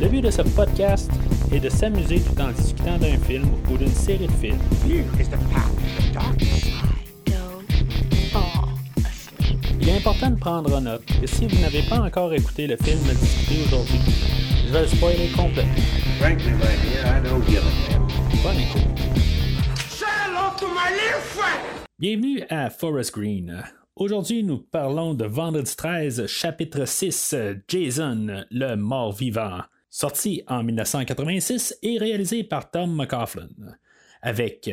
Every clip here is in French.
Le but de ce podcast est de s'amuser tout en discutant d'un film ou d'une série de films. Il est important de prendre note que si vous n'avez pas encore écouté le film discuté aujourd'hui, je vais le spoiler complètement. Bonne écoute. Bienvenue à Forest Green. Aujourd'hui, nous parlons de Vendredi 13, chapitre 6, Jason, le mort-vivant, sorti en 1986 et réalisé par Tom McCaughlin, avec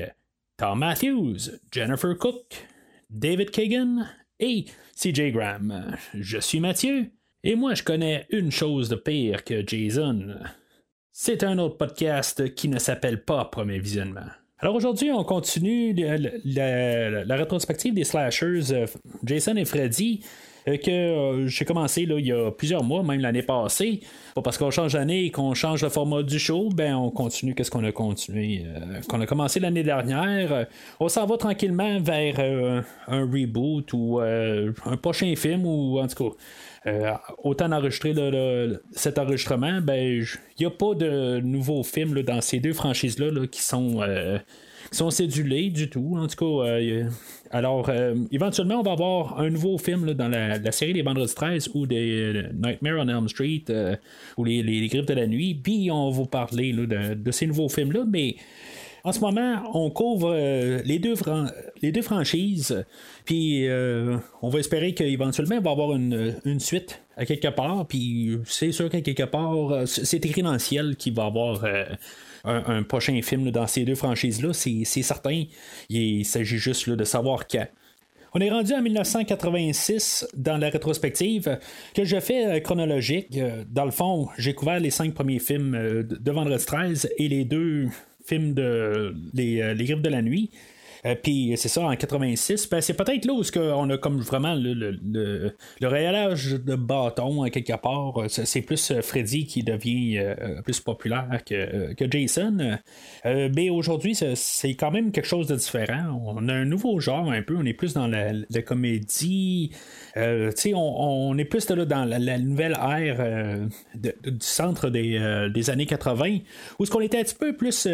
Tom Matthews, Jennifer Cook, David Kagan et CJ Graham. Je suis Mathieu et moi je connais une chose de pire que Jason. C'est un autre podcast qui ne s'appelle pas Premier Visionnement. Alors aujourd'hui, on continue la, rétrospective des slashers euh, Jason et Freddy. euh, que euh, j'ai commencé il y a plusieurs mois, même l'année passée. Pas parce qu'on change d'année et qu'on change le format du show, ben on continue qu'est-ce qu'on a continué. a commencé l'année dernière. On s'en va tranquillement vers un reboot ou un prochain film ou en tout cas. Euh, autant le- cet enregistrement, ben il n'y a pas de nouveaux films dans ces deux franchises-là là, qui sont euh, sont du tout. En tout cas, euh, alors euh, éventuellement, on va avoir un nouveau film dans la, la série des Vendredis 13 ou des euh, Nightmare on Elm Street ou les, les, Griffes de la nuit. Puis on va vous parler de, de ces nouveaux films-là, mais en ce moment, on couvre euh, les, deux franchises, puis euh, on va espérer qu'éventuellement, il va y avoir une, suite à quelque part, puis c'est sûr qu'à quelque part, euh, c'est écrit dans le ciel qu'il va y avoir un, prochain film dans ces deux franchises-là, c'est certain. Il s'agit juste de savoir quand. On est rendu en 1986 dans la rétrospective que je fais chronologique. Dans le fond, j'ai couvert les cinq premiers films de de Vendredi 13 et les deux films de Les, euh, les Griffes de la Nuit. Euh, Puis c'est ça, en 86, ben, c'est peut-être là où on a comme vraiment le, le, le, le réalage de bâton quelque part. Euh, C'est plus Freddy qui devient plus populaire que, que Jason. Mais aujourd'hui, c'est quand même quelque chose de différent. On a un nouveau genre un peu. On est plus dans la, la comédie. Euh, on, on est plus là, dans la, nouvelle ère euh, du centre des, euh, des années 80, où ce qu'on était un petit peu plus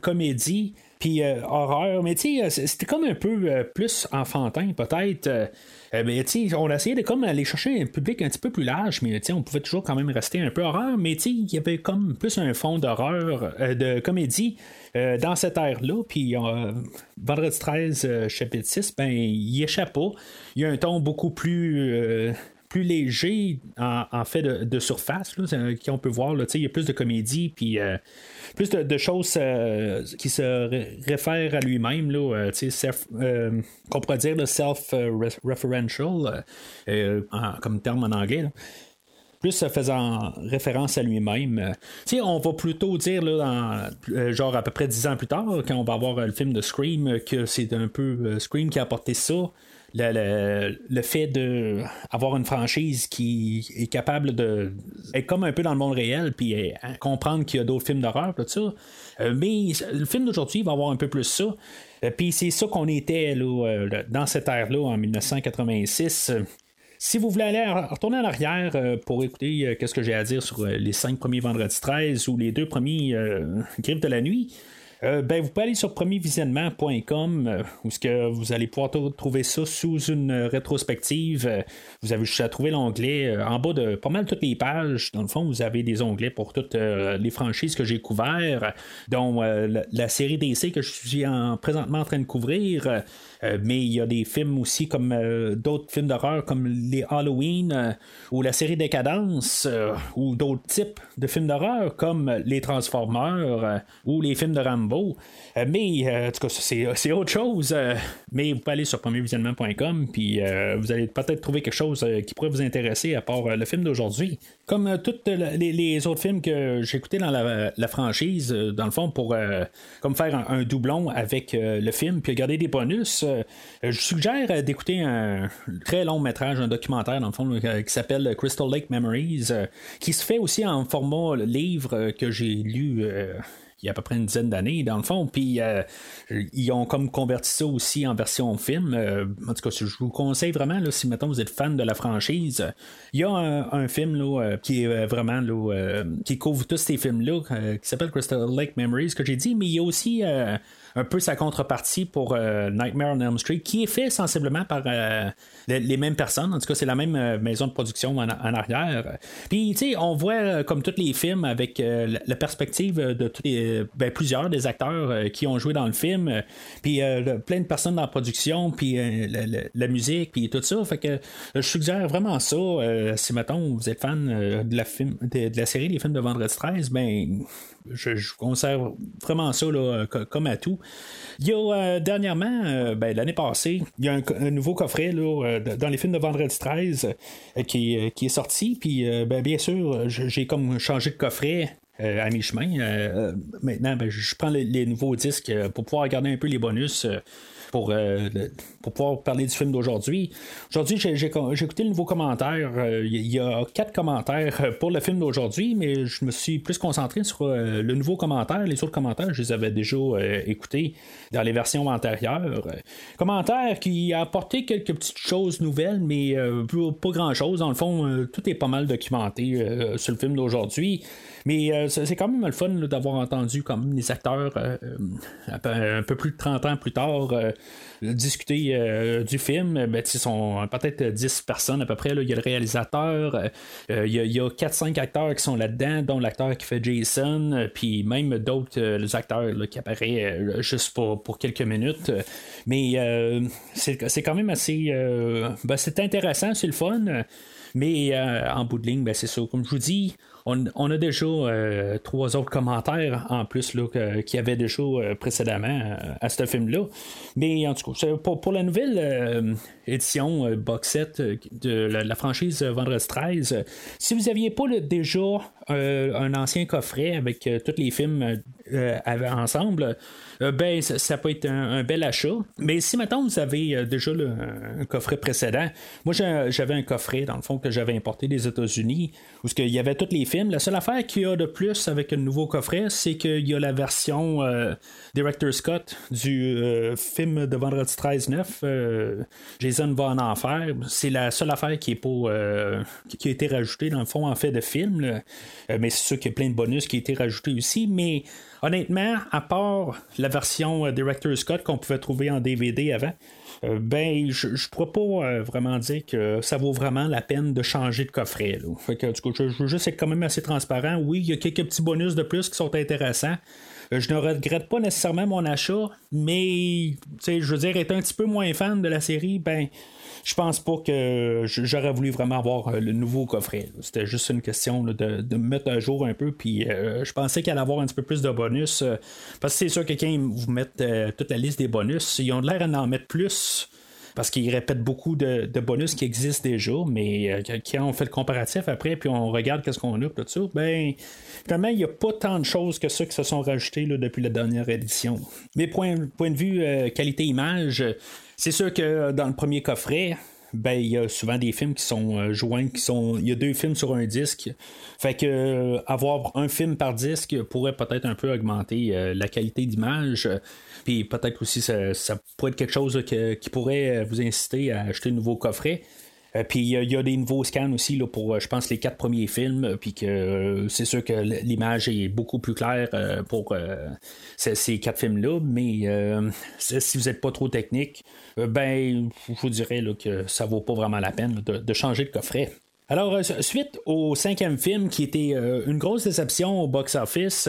comédie puis horreur, mais c'était comme un peu plus enfantin, peut-être. Mais tu on a essayé de comme aller chercher un public un petit peu plus large, mais on pouvait toujours quand même rester un peu horreur, mais il y avait comme plus un fond d'horreur, de comédie dans cette ère-là. Puis Vendredi 13, euh, chapitre 6, ben, il échappe pas. Il y a un ton beaucoup plus. Euh, plus léger en, fait de, surface, là, c'est- qu'on peut voir. Là, il y a plus de comédie, puis euh, plus de, choses euh, qui se ré- réfèrent à lui-même, là, euh, self- euh, qu'on pourrait dire le self-referential, euh, euh, en- comme terme en anglais. plus euh, faisant référence à lui-même. Euh, on va plutôt dire, là, euh, genre à peu près dix ans plus tard, quand on va voir euh, le film de Scream, euh, que c'est un peu euh, Scream qui a apporté ça. Le, le- le fait d'avoir une franchise qui est capable de être comme un peu dans le monde réel, puis euh, comprendre qu'il y a d'autres films d'horreur, tout ça. Euh, mais le film d'aujourd'hui va avoir un peu plus ça. Euh, Puis c'est ça qu'on était là, dans cette ère-là en 1986. Euh, si vous voulez aller retourner en arrière pour écouter qu'est-ce que j'ai à dire sur les cinq premiers vendredis 13 ou les deux premiers euh, griffes de la nuit, euh, ben, vous pouvez aller sur premiervisionnement.com euh, où ce que vous allez pouvoir trouver ça sous une euh, rétrospective. Vous avez juste à trouver l'onglet en bas de pas mal toutes les pages. Dans le fond, vous avez des onglets pour toutes les franchises que j'ai couvertes, dont la, la série DC que je suis en- présentement en train de couvrir. Mais il y a des films aussi comme d'autres films d'horreur comme les Halloween ou la série Décadence ou d'autres types de films d'horreur comme les Transformers ou les films de Rambo. Euh, mais euh, en tout cas, c'est, autre chose. euh, mais vous pouvez aller sur premiervisionnement.com puis vous allez peut-être trouver quelque chose qui pourrait vous intéresser à part le film d'aujourd'hui. Comme tous les, autres films que j'ai écoutés dans la, franchise, dans le fond, pour comme faire un, doublon avec le film puis garder des bonus, je suggère d'écouter un très long métrage, un documentaire dans le fond, qui s'appelle Crystal Lake Memories, qui se fait aussi en format livre que j'ai lu. Euh, il y a à peu près une dizaine d'années, dans le fond. Puis ils ont comme converti ça aussi en version film. en tout cas, je vous conseille vraiment, là, si maintenant vous êtes fan de la franchise, il y a un, film là, qui est vraiment là, qui couvre tous ces films-là, qui s'appelle Crystal Lake Memories, que j'ai dit, mais il y a aussi un peu sa contrepartie pour euh, Nightmare on Elm Street, qui est fait sensiblement par euh, les, mêmes personnes. En tout cas, c'est la même euh, maison de production en, arrière. Puis, tu sais, on voit comme tous les films avec la perspective de les, ben, plusieurs des acteurs qui ont joué dans le film, puis plein de personnes dans la production, puis la, musique, puis tout ça. Fait que je suggère vraiment ça. si mettons vous êtes fan de la film, de, la série des films de Vendredi 13, ben je, conserve vraiment ça là, comme à tout. Il y a euh, dernièrement, euh, ben, l'année passée, il y a un, nouveau coffret euh, dans les films de Vendredi 13 qui, est sorti. Puis ben, bien sûr, j'ai comme changé de coffret. à mi-chemin. maintenant, ben, je prends les, nouveaux disques pour pouvoir regarder un peu les bonus pour, euh, pour pouvoir parler du film d'aujourd'hui. Aujourd'hui, j'ai écouté le nouveau commentaire. Euh, il y a quatre commentaires pour le film d'aujourd'hui, mais je me suis plus concentré sur euh, le nouveau commentaire. Les autres commentaires, je les avais déjà écoutés dans les versions antérieures. Commentaire qui a apporté quelques petites choses nouvelles, mais pas grand-chose. Dans le fond, tout est pas mal documenté sur le film d'aujourd'hui. Mais c'est quand même le fun d'avoir entendu comme les acteurs un peu plus de 30 ans plus tard discuter euh, du film, ben, ils sont peut-être 10 personnes à peu près. Il y a le réalisateur, euh, il, y a, 4-5 acteurs qui sont là-dedans, dont l'acteur qui fait Jason, euh, puis même d'autres acteurs qui apparaissent juste pour, pour, quelques minutes. Mais c'est quand même assez. Ben, c'est intéressant, c'est le fun. Mais en bout de ligne, ben, c'est ça. Comme je vous dis, on, a déjà euh, trois autres commentaires en plus là, qu'il y avait déjà euh, précédemment euh, à ce film-là. Mais en tout cas, pour, pour la nouvelle édition box set de la, franchise Vendredi 13, si vous n'aviez pas déjà un ancien coffret avec tous les films ensemble, euh, ben, ça, peut être un, bel achat. Mais si maintenant vous avez euh, déjà un coffret précédent, moi j'avais un coffret dans le fond que j'avais importé des États-Unis où il y avait tous les films. La seule affaire qu'il y a de plus avec un nouveau coffret, c'est qu'il y a la version euh, Director Scott du film de Vendredi 13-9. Jason va en enfer. C'est la seule affaire qui est pas qui a été rajoutée dans le fond en fait de film. Mais c'est sûr qu'il y a plein de bonus qui ont été rajoutés aussi. Mais honnêtement, à part la version euh, Director Scott qu'on pouvait trouver en DVD avant, euh, ben, je ne pourrais pas euh, vraiment dire que ça vaut vraiment la peine de changer de coffret. Fait que, du coup, je, je veux juste être quand même assez transparent. Oui, il y a quelques petits bonus de plus qui sont intéressants. Je ne regrette pas nécessairement mon achat, mais je veux dire, être un petit peu moins fan de la série, ben je pense pas que j'aurais voulu vraiment avoir euh, le nouveau coffret. C'était juste une question de, me mettre à jour un peu. Puis euh, je pensais qu'il allait avoir un petit peu plus de bonus. Euh, parce que c'est sûr que quand vous mettent toute la liste des bonus, ils ont l'air d'en mettre plus parce qu'ils répètent beaucoup de, bonus qui existent déjà, mais quand on fait le comparatif après, puis on regarde qu'est-ce qu'on a, tout ça, ben, finalement, il n'y a pas tant de choses que ça qui se sont rajoutées depuis la dernière édition. Mais point, point de vue qualité-image, c'est sûr que dans le premier coffret, ben il y a souvent des films qui sont euh, joints, qui sont. Il y a deux films sur un disque. Fait que euh, avoir un film par disque pourrait peut-être un peu augmenter euh, la qualité d'image. Puis peut-être aussi ça, pourrait être quelque chose qui pourrait vous inciter à acheter un nouveau coffret. Euh, puis il y, a des nouveaux scans aussi là, pour, euh, je pense, les quatre premiers films. Euh, puis que c'est sûr que l'image est beaucoup plus claire pour ces, quatre films-là. Mais si vous n'êtes pas trop technique, ben, je vous dirais que ça vaut pas vraiment la peine de, changer de coffret. Alors, suite au cinquième film, qui était une grosse déception au box-office,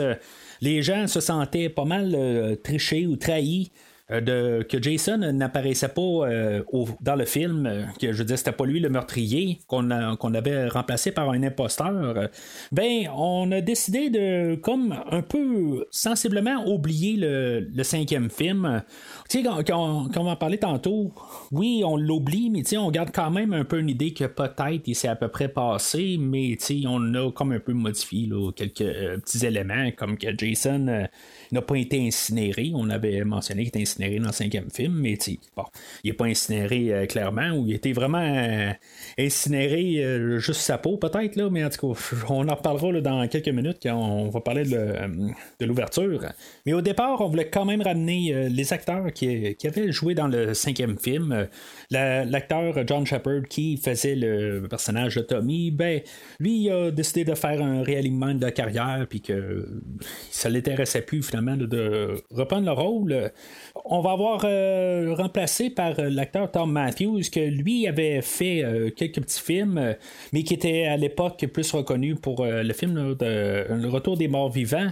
les gens se sentaient pas mal trichés ou trahis de, que Jason n'apparaissait pas euh, dans le film, euh, que je dire, c'était pas lui le meurtrier, qu'on avait remplacé par un imposteur, ben, on a décidé de, comme un peu sensiblement oublier le, cinquième film. Tu sais, quand, on, va en parler tantôt, oui, on l'oublie, mais tu sais, on garde quand même un peu une idée que peut-être il s'est à peu près passé, mais tu sais, on a comme un peu modifié quelques petits éléments, comme que Jason n'a pas été incinéré. On avait mentionné qu'il était incinéré incinéré dans le cinquième film, mais bon, il n'est pas incinéré euh, clairement, ou il était vraiment euh, incinéré juste sa peau peut-être, mais en tout cas, on en reparlera dans quelques minutes quand on va parler de, l'ouverture. Mais au départ, on voulait quand même ramener les acteurs qui, qui, avaient joué dans le cinquième film. L'acteur John Shepard qui faisait le personnage de Tommy, ben, lui, il a décidé de faire un réalignement de carrière, puis que ça l'intéressait plus finalement de reprendre le rôle. On va avoir euh, remplacé par l'acteur Tom Matthews, que lui avait fait euh, quelques petits films, mais qui était à l'époque plus reconnu pour euh, le film de Le Retour des morts vivants.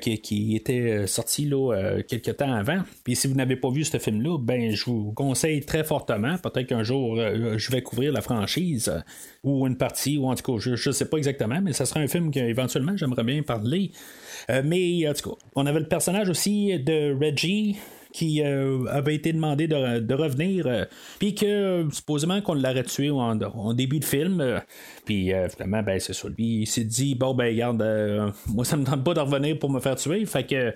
qui, était sorti là, quelques temps avant. Puis si vous n'avez pas vu ce film-là, ben je vous conseille très fortement. Peut-être qu'un jour je vais couvrir la franchise ou une partie, ou en tout cas, je ne sais pas exactement, mais ça sera un film qu'éventuellement j'aimerais bien parler. mais en tout cas, on avait le personnage aussi de Reggie qui euh, avait été demandé de, revenir, euh, puis que supposément qu'on l'aurait tué en, début de film, euh, puis finalement, ben, c'est ça. Lui, il s'est dit, bon, ben, regarde, moi, ça me tente pas de revenir pour me faire tuer, fait que.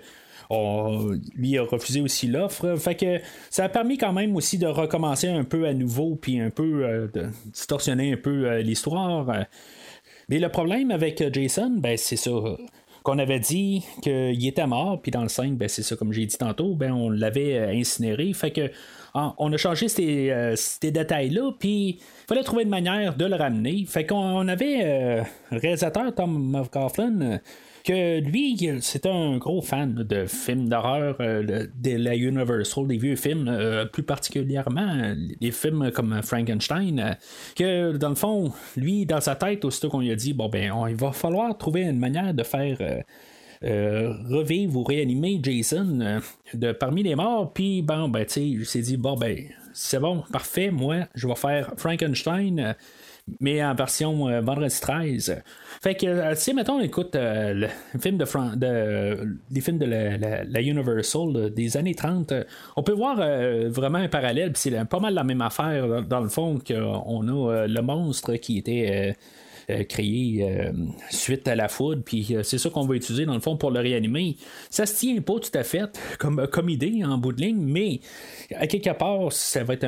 lui a refusé aussi l'offre. Fait que ça a permis quand même aussi de recommencer un peu à nouveau, puis un peu de distorsionner un peu l'histoire. Mais le problème avec Jason, ben c'est ça qu'on avait dit qu'il était mort, puis dans le 5, ben, c'est ça, comme j'ai dit tantôt, ben, on l'avait euh, incinéré. Fait que on a changé ces, euh, détails-là, puis il fallait trouver une manière de le ramener. Fait qu'on avait euh, réalisateur Tom McCaughlin que lui, c'était un gros fan de films d'horreur euh, de la Universal, des vieux films, euh, plus particulièrement des films comme Frankenstein, que dans le fond, lui, dans sa tête, aussitôt qu'on lui a dit, bon ben, il va falloir trouver une manière de faire. Euh, revivre ou réanimer Jason de parmi les morts. Puis, bon, ben, tu sais, il s'est dit, bon, ben, c'est bon, parfait, moi, je vais faire Frankenstein mais en version euh, vendredi 13. Fait que, euh, si mettons, on écoute euh, le film de, de les films de la, Universal des années 30, on peut voir vraiment un parallèle, c'est pas mal la même affaire dans, le fond qu'on a le monstre qui était euh, créé euh, suite à la foudre, puis euh, c'est ça qu'on va utiliser dans le fond pour le réanimer. Ça se tient pas tout à fait comme, comme idée en bout de ligne, mais à quelque part, ça va être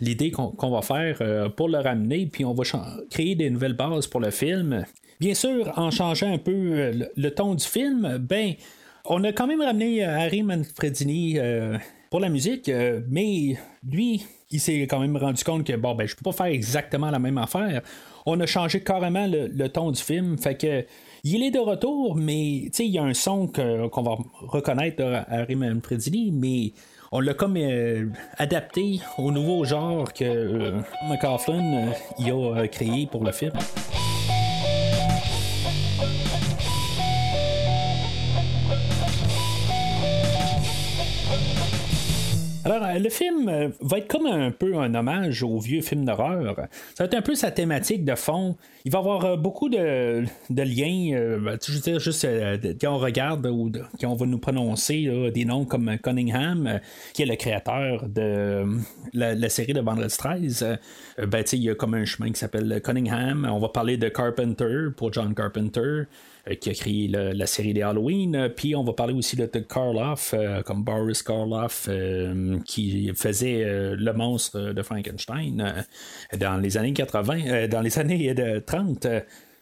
l'idée qu'on va faire pour le ramener, puis on va créer des nouvelles bases pour le film. Bien sûr, en changeant un peu le, ton du film, ben, on a quand même ramené Harry Manfredini pour la musique, mais lui, il s'est quand même rendu compte que bon ben je peux pas faire exactement la même affaire on a changé carrément le, ton du film. Fait que il est de retour, mais il y a un son qu'on va reconnaître à Raymond Predini, mais on l'a comme euh, adapté au nouveau genre que euh, McCaughlin euh, a créé pour le film. Alors, euh, le film euh, va être comme un peu un hommage au vieux film d'horreur. Ça va être un peu sa thématique de fond. Il va y avoir euh, beaucoup de, liens. Je veux dire, juste quand on regarde ou quand on va nous prononcer des noms comme Cunningham, qui est le créateur de la, série de Vendredi 13, ben, il y a comme un chemin qui s'appelle Cunningham. On va parler de Carpenter pour John Carpenter. Euh, qui a créé la série des Halloween. Euh, puis on va parler aussi de, Karloff, euh, comme Boris Karloff, qui faisait le monstre de Frankenstein dans les années 80, dans les années 30.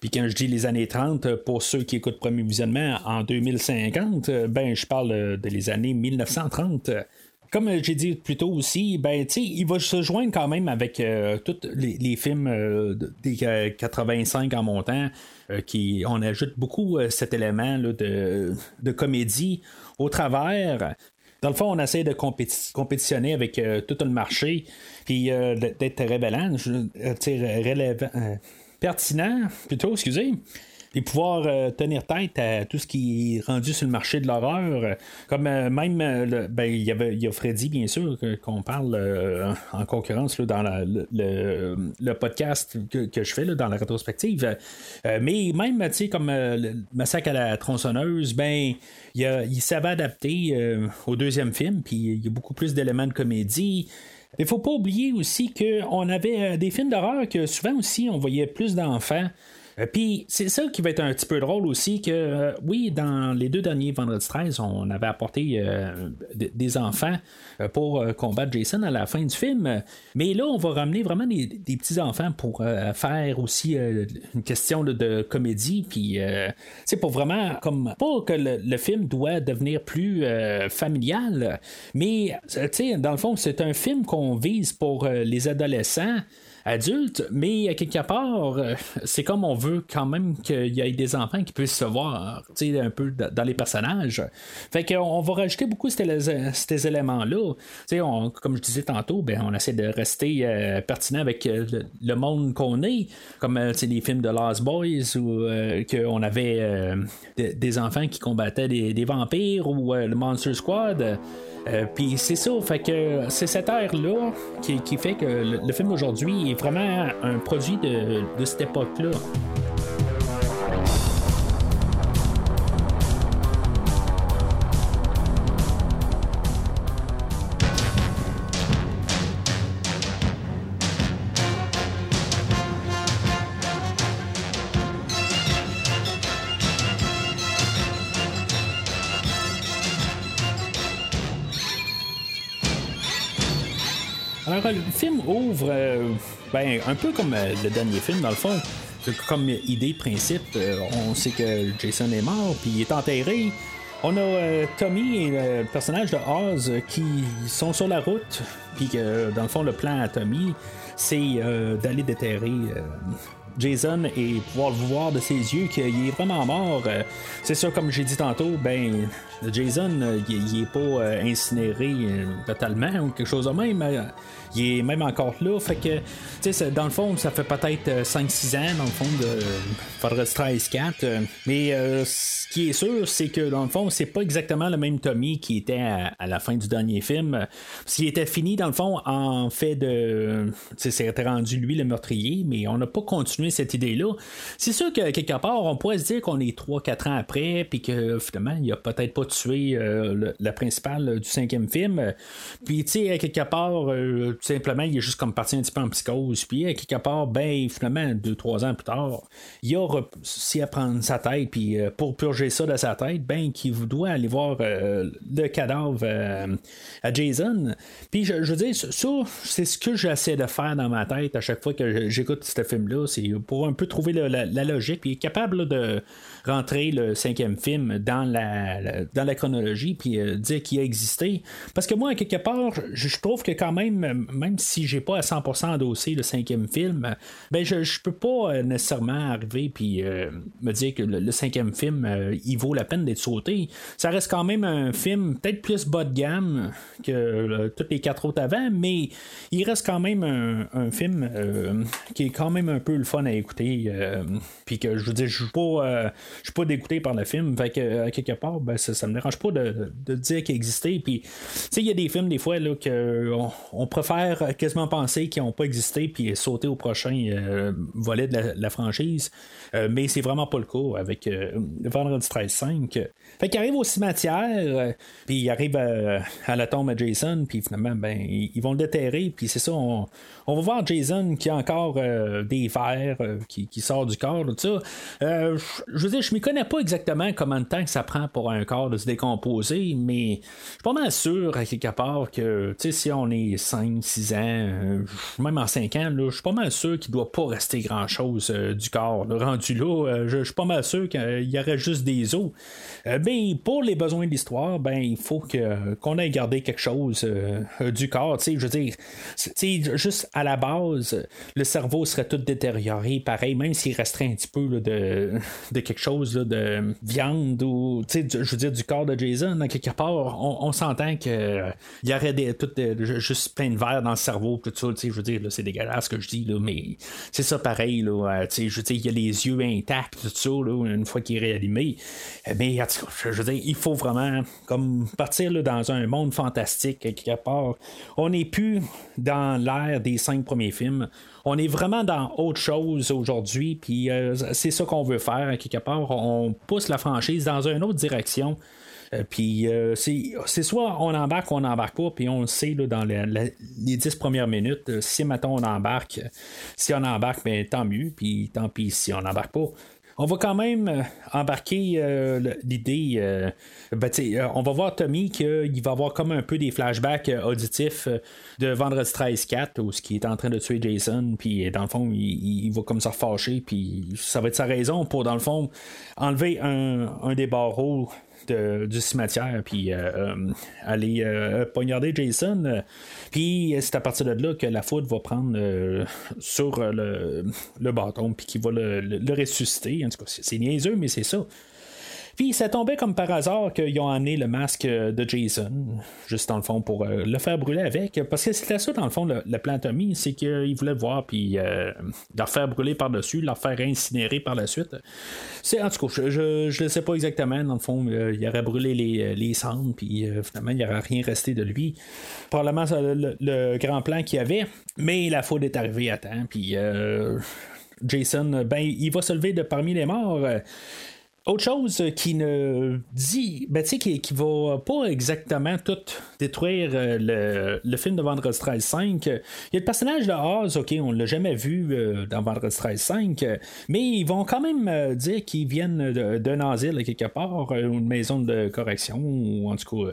Puis quand je dis les années 30, pour ceux qui écoutent Premier Visionnement en 2050, ben je parle de les années 1930 comme j'ai dit plus tôt aussi, ben, il va se joindre quand même avec tous les, films des 85 en montant. Euh, qui, on ajoute beaucoup euh, cet élément de, comédie au travers. Dans le fond, on essaie de compétitionner avec euh, tout le marché, puis d'être révélant, pertinent, plutôt, excusez et pouvoir euh, tenir tête à tout ce qui est rendu sur le marché de l'horreur. Comme euh, même, euh, ben, il y y a Freddy, bien sûr, qu'on parle en concurrence dans le, podcast que, je fais dans la rétrospective. mais même, tu sais, comme le Massacre à la tronçonneuse, ben, il, savait adapter au deuxième film, puis il y a beaucoup plus d'éléments de comédie. Il faut pas oublier aussi qu'on avait des films d'horreur que souvent aussi on voyait plus d'enfants Puis c'est ça qui va être un petit peu drôle aussi que euh, oui, dans les deux derniers Vendredi 13, on avait apporté euh, des enfants euh, pour euh, combattre Jason à la fin du film. Mais là, on va ramener vraiment des, petits enfants pour euh, faire aussi euh, une question de, comédie. Puis euh, c'est pour vraiment comme pas que le, film doit devenir plus euh, familial, mais euh, tu sais, dans le fond, c'est un film qu'on vise pour euh, les adolescents adultes, mais quelque part, euh, c'est comme on veut quand même qu'il y ait des enfants qui puissent se voir un peu dans les personnages. Fait qu'on on va rajouter beaucoup ces, éléments-là. Comme je disais tantôt, ben, on essaie de rester euh, pertinent avec euh, le, monde qu'on est, comme les films de Lost Boys où euh, qu'on avait des- enfants qui combattaient des, vampires ou le Monster Squad. Puis c'est ça, fait que c'est cette ère-là qui, fait que le, le film d'aujourd'hui est vraiment un produit de, de cette époque-là. Ouvre euh, ben, un peu comme euh, le dernier film, dans le fond. Comme idée, principe, euh, on sait que Jason est mort, puis il est enterré. On a Tommy et le personnage de Oz qui sont sur la route, puis que dans le fond, le plan à Tommy, c'est d'aller déterrer Jason et pouvoir voir de ses yeux qu'il est vraiment mort. C'est sûr, comme j'ai dit tantôt, ben Jason, il, est pas incinéré totalement ou quelque chose de même. Euh, il est même encore là. Fait que, tu sais, dans le fond, ça fait peut-être euh, 5-6 ans, dans le fond, de Faudrait 13 4 euh, Mais euh, ce qui est sûr, c'est que, dans le fond, c'est pas exactement le même Tommy qui était à, la fin du dernier film. Euh, S'il était fini, dans le fond, en fait de. Tu sais, rendu lui le meurtrier, mais on n'a pas continué cette idée-là. C'est sûr que, quelque part, on pourrait se dire qu'on est 3-4 ans après, puis que, finalement, il a peut-être pas tué euh, la principale du cinquième film. Puis, tu sais, quelque part, euh, simplement, il est juste comme parti un petit peu en psychose. Puis, à quelque part, ben, finalement, deux, trois ans plus tard, il a réussi à prendre sa tête, puis euh, pour purger ça de sa tête, ben, qu'il doit aller voir euh, le cadavre euh, à Jason. Puis, je, je veux dire, ça, c'est ce que j'essaie de faire dans ma tête à chaque fois que j'écoute ce film-là. C'est pour un peu trouver la, logique, puis être capable là, de rentrer le cinquième film dans la, dans chronologie, puis euh, dire qu'il a existé. Parce que moi, à quelque part, je, trouve que quand même, euh, même si j'ai pas à 100% endossé le cinquième film, euh, ben je, je peux pas euh, nécessairement arriver puis euh, me dire que le, cinquième film, il vaut la peine d'être sauté. Ça reste quand même un film peut-être plus bas de gamme que euh, tous les quatre autres avant, mais il reste quand même un, un film qui est quand même un peu le fun à écouter. puis que je veux dire, je suis pas, je suis pas dégoûté par le film. Fait que à quelque part, ben, ça, ça me dérange pas de, de dire qu'il existait. Puis, tu sais, il y a des films des fois là que on préfère quasiment penser qu'ils n'ont pas existé puis sauter au prochain euh, volet de la, franchise. Euh, mais c'est vraiment pas le cas avec euh, Vendredi 13-5. Fait qu'il arrive au cimetière, puis il arrive à, la tombe à Jason, puis finalement, ben, ils, vont le déterrer, puis c'est ça, on, on va voir Jason qui a encore des vers euh, qui, qui sort du corps, tout ça. Je- veux dire, je m'y connais pas exactement combien de temps que ça prend pour un corps de se décomposer, mais je suis pas mal sûr, à quelque part, que, si on est 5, 6 ans, euh, même en 5 ans, je suis pas mal sûr qu'il doit pas rester grand-chose euh, du corps. là. rendu là, euh, je suis pas mal sûr qu'il y aurait juste des os. Euh, ben, pour les besoins de l'histoire, ben, il faut que, qu'on ait gardé quelque chose du corps. Je veux dire, juste à la base, le cerveau serait tout détérioré, pareil, même s'il resterait un petit peu de, de quelque chose de viande ou, je veux dire, du corps de Jason, à quelque part, on, s'entend qu'il y aurait des, juste plein de verre dans le cerveau, tout ça, je veux dire, c'est dégueulasse ce que je dis, mais c'est ça pareil, là, euh, je veux dire, il y a les yeux intacts, tout ça, là, une fois qu'il est réanimé. Euh, Mais je veux dire, il faut vraiment comme partir dans un monde fantastique quelque part. On n'est plus dans l'ère des cinq premiers films. On est vraiment dans autre chose aujourd'hui, puis euh, c'est ça qu'on veut faire quelque part. On pousse la franchise dans une autre direction. Puis c'est soit on embarque ou on n'embarque pas, puis on le sait là, dans les dix premières minutes. si maintenant on embarque, si on embarque, ben, tant mieux, puis tant pis si on n'embarque pas. On va quand même euh, embarquer euh, l'idée. Euh, ben, on va voir Tommy qu'il va avoir comme un peu des flashbacks auditifs de Vendredi 13 4 où ce qui est en train de tuer Jason, puis dans le fond, il, va comme ça fâcher, puis ça va être sa raison pour, dans le fond, enlever un, un des barreaux du cimetière, puis euh, euh, aller euh, poignarder Jason. puis c'est à partir de là que la foudre va prendre sur le, bâton, puis qu'il va le, le, ressusciter. En tout cas, c'est niaiseux, mais c'est ça. Puis ça tombait comme par hasard qu'ils ont amené le masque de Jason, juste dans le fond, pour euh, le faire brûler avec. Parce que c'était ça, dans le fond, le, plan Tommy, c'est qu'il voulait le voir, puis euh, leur faire brûler par-dessus, leur faire incinérer par la suite. C'est, en tout cas, je ne sais pas exactement, dans le fond, euh, il aurait brûlé les, les cendres, puis finalement, il n'y aurait rien resté de lui. Probablement le, le grand plan qu'il y avait, mais la faute est arrivée à temps, puis. Jason, ben, il va se lever de parmi les morts. Autre chose qui ne dit, ben, qui, qui, va pas exactement tout détruire euh, le, film de Vendredi 13 5. Il y a le personnage de Oz, ok, on l'a jamais vu euh, dans Vendredi 13 5, mais ils vont quand même euh, dire qu'ils viennent d'un asile quelque part, une maison de correction, ou en tout cas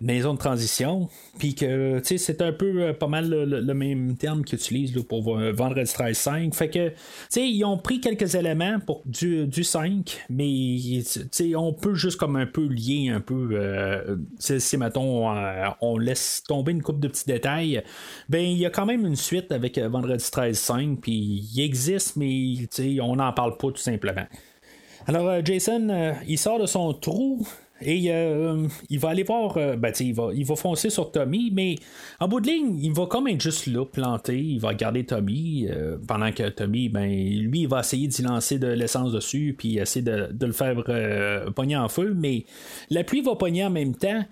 une maison de transition, puis que, c'est un peu pas mal le, même terme qu'ils utilisent pour Vendredi 13 5. Fait que, ils ont pris quelques éléments pour du, du 5, mais on peut juste comme un peu lier un peu euh, si mettons euh, on laisse tomber une coupe de petits détails ben il y a quand même une suite avec euh, vendredi 13 5 puis il existe mais on n'en parle pas tout simplement. Alors Jason il sort de son trou et euh, il va aller voir, euh, ben, il, va, il va foncer sur Tommy, mais en bout de ligne, il va comme être juste là, planté. Il va garder Tommy, euh, pendant que Tommy, ben, lui, il va essayer d'y lancer de l'essence dessus, puis essayer de, le faire pogner en feu, mais la pluie va pogner en même temps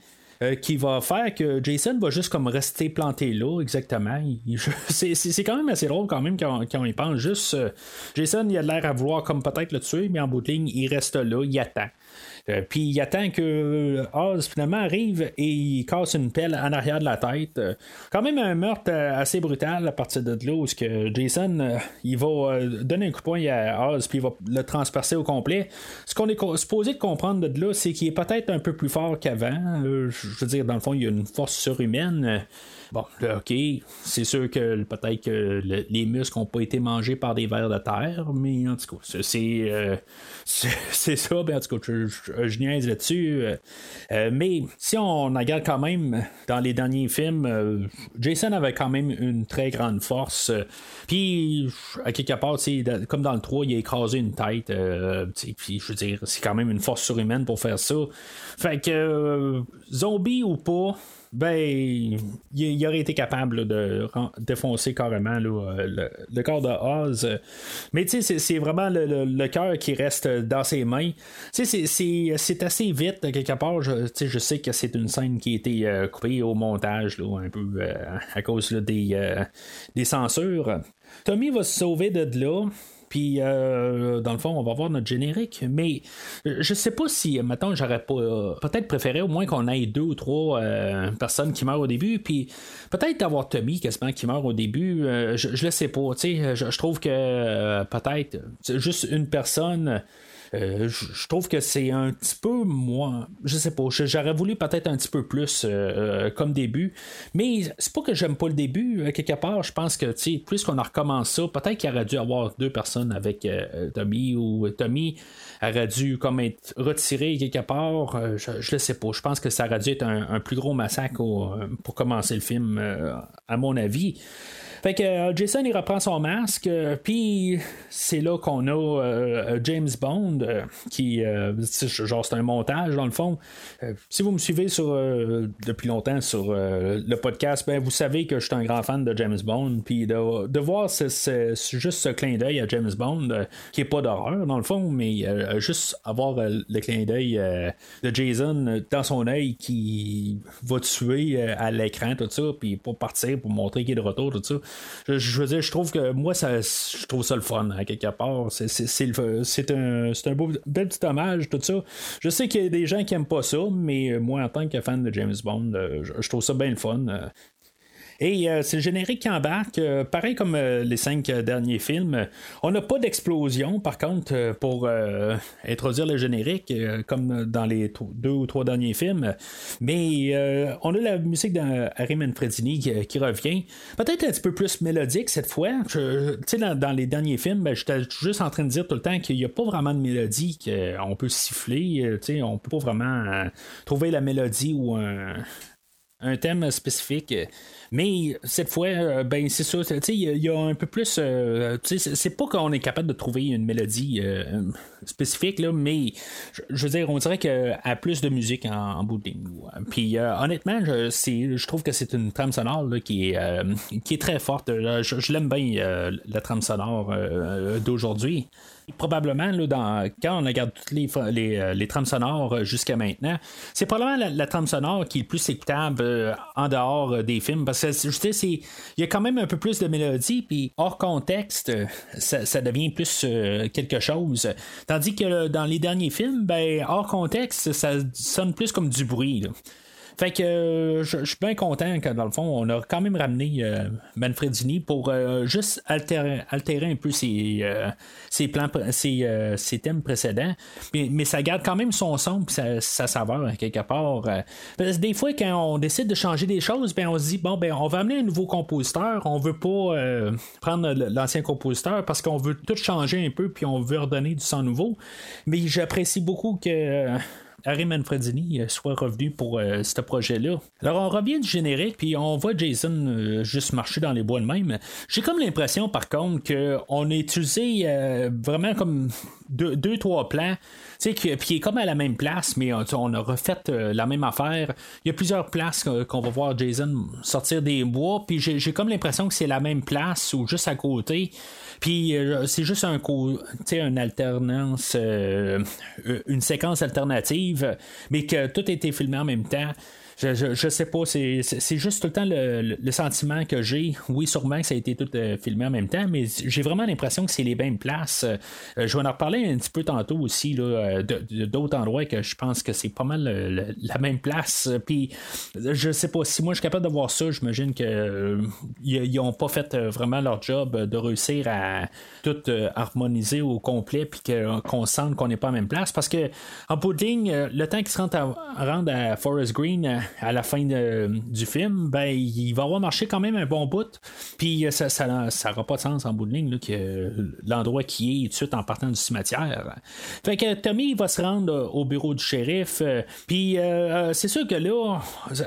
qui va faire que Jason va juste comme rester planté là, exactement. c'est, quand même assez drôle quand même quand, quand on y pense. Juste, Jason, il a l'air à vouloir comme peut-être le tuer, mais en bout de ligne, il reste là, il attend. Euh, puis il attend que euh, Oz finalement arrive et il casse une pelle en arrière de la tête. Euh, quand même un meurtre assez brutal à partir de là où que Jason il va donner un coup de poing à Oz puis il va le transpercer au complet. Ce qu'on est supposé de comprendre de là, c'est qu'il est peut-être un peu plus fort qu'avant. je veux dire, dans le fond, il y a une force surhumaine. Bon, ok, c'est sûr que peut-être que les muscles n'ont pas été mangés par des vers de terre, mais en tout cas, c'est, euh, c'est, ça, ben, en tout cas, je, je, niaise là-dessus. Euh, euh, mais si on regarde quand même dans les derniers films, Jason avait quand même une très grande force. Puis, à quelque part, comme dans le 3, il a écrasé une tête. puis, je veux dire, c'est quand même une force surhumaine pour faire ça. Fait que, zombie ou pas, ben, il, aurait été capable de défoncer carrément le, corps de Oz. Mais tu sais, c'est vraiment le, cœur qui reste dans ses mains. Tu sais, c'est assez vite, quelque part. Je, sais que c'est une scène qui a été euh, coupée au montage, un peu euh, à cause des, euh, des censures. Tommy va se sauver de là. Puis, euh, dans le fond, on va voir notre générique. Mais euh, je sais pas si, maintenant, j'aurais pas. Euh, peut-être préféré au moins qu'on ait deux ou trois personnes qui meurent au début. Puis, peut-être avoir Tommy quasiment qui meurt au début. je, je le sais pas. Tu sais, je, trouve que peut-être juste une personne euh, je trouve que c'est un petit peu moins. Je sais pas, j'aurais voulu peut-être un petit peu plus euh, euh, comme début. Mais c'est pas que j'aime pas le début. quelque part, je pense que plus qu'on a recommencé ça, peut-être qu'il aurait dû avoir deux personnes avec Tommy ou Tommy aurait dû comme être retiré quelque part. je, je le sais pas. Je pense que ça aurait dû être un, plus gros massacre pour commencer le film, à mon avis. Fait que euh, Jason il reprend son masque, euh, puis c'est là qu'on a euh, James Bond qui genre c'est un montage dans le fond. si vous me suivez sur depuis longtemps sur le podcast, ben vous savez que je suis un grand fan de James Bond, puis de, voir juste ce clin d'œil à James Bond qui est pas d'horreur dans le fond, mais juste avoir le clin d'œil de Jason dans son œil qui va tuer à l'écran tout ça, puis pour partir pour montrer qu'il est de retour tout ça. Je, je veux dire, je trouve que moi, ça, je trouve ça le fun, à quelque part. C'est, c'est, un, un beau, bel petit hommage, tout ça. Je sais qu'il y a des gens qui aiment pas ça, mais moi, en tant que fan de James Bond, euh, je, je trouve ça bien le fun. Et euh, c'est le générique qui embarque, euh, pareil comme euh, les cinq derniers films. On n'a pas d'explosion, par contre, pour introduire le générique, comme dans les deux ou trois derniers films. Mais on a la musique d'Harry Manfredini qui, qui revient. Peut-être un petit peu plus mélodique cette fois. Tu sais, dans, les derniers films, ben, j'étais juste en train de dire tout le temps qu'il n'y a pas vraiment de mélodie, qu'on peut siffler. Tu sais, on peut pas vraiment trouver la mélodie ou un thème spécifique. Mais cette fois, euh, ben c'est ça. Il y, a- un peu plus. euh, c'est pas qu'on est capable de trouver une mélodie euh, spécifique, là, mais je, veux dire, on dirait qu'elle a plus de musique en, bout de ligne. Puis euh, honnêtement, je, trouve que c'est une trame sonore qui, est, euh, qui est très forte. Je, l'aime bien, la trame sonore d'aujourd'hui. Probablement, là, quand on regarde toutes les, euh, trames sonores euh, jusqu'à maintenant, c'est probablement la, la trame sonore qui est le plus écoutable euh, en dehors des films. Parce que je il y a quand même un peu plus de mélodie, puis hors contexte, ça, devient plus quelque chose. Tandis que dans les derniers films, ben, hors contexte, ça sonne plus comme du bruit. Fait que euh, je suis bien content que dans le fond, on a quand même ramené euh, Manfredini pour euh, juste altérer, altérer un peu ses, euh, ses plans, ses, euh, ses thèmes précédents. Mais, mais ça garde quand même son son et sa, sa saveur hein, quelque part. Parce que des fois, quand on décide de changer des choses, ben on se dit bon ben on va amener un nouveau compositeur. On veut pas prendre l'ancien compositeur parce qu'on veut tout changer un peu puis on veut redonner du sang nouveau. Mais j'apprécie beaucoup que Harry Manfredini euh, soit revenu pour euh, ce projet-là. Alors on revient du générique, puis on voit Jason euh, juste marcher dans les bois de même. J'ai comme l'impression par contre qu'on a utilisé vraiment comme deux, deux trois plans, tu sais, puis qui est comme à la même place, mais on, a refait la même affaire. Il y a plusieurs places qu'on va voir Jason sortir des bois, puis j'ai comme l'impression que c'est la même place ou juste à côté. Puis euh, c'est juste un co- tu sais, une alternance, euh, une séquence alternative, mais que tout a été filmé en même temps. Je, je, sais pas, c'est, juste tout le temps le, le- sentiment que j'ai. Oui, sûrement que ça a été tout euh, filmé en même temps, mais j'ai vraiment l'impression que c'est les mêmes places. Euh, je vais en reparler un petit peu tantôt aussi, là, euh, d'autres endroits que je pense que c'est pas mal la même place. Puis je sais pas, si moi je suis capable de voir ça, j'imagine euh, ils ont pas fait vraiment leur job de réussir à tout harmoniser au complet puis qu'on sente qu'on n'est pas la même place. Parce que en bout de ligne, le temps qu'ils se rendent à, rendent à Forest Green à la fin du film, ben il va avoir marché quand même un bon bout. Puis euh, ça ça, ça pas de sens en bout de ligne là, que l'endroit qui est tout de suite en partant du cimetière. Fait que Tommy va se rendre euh, au bureau du shérif. euh, Puis c'est sûr que là,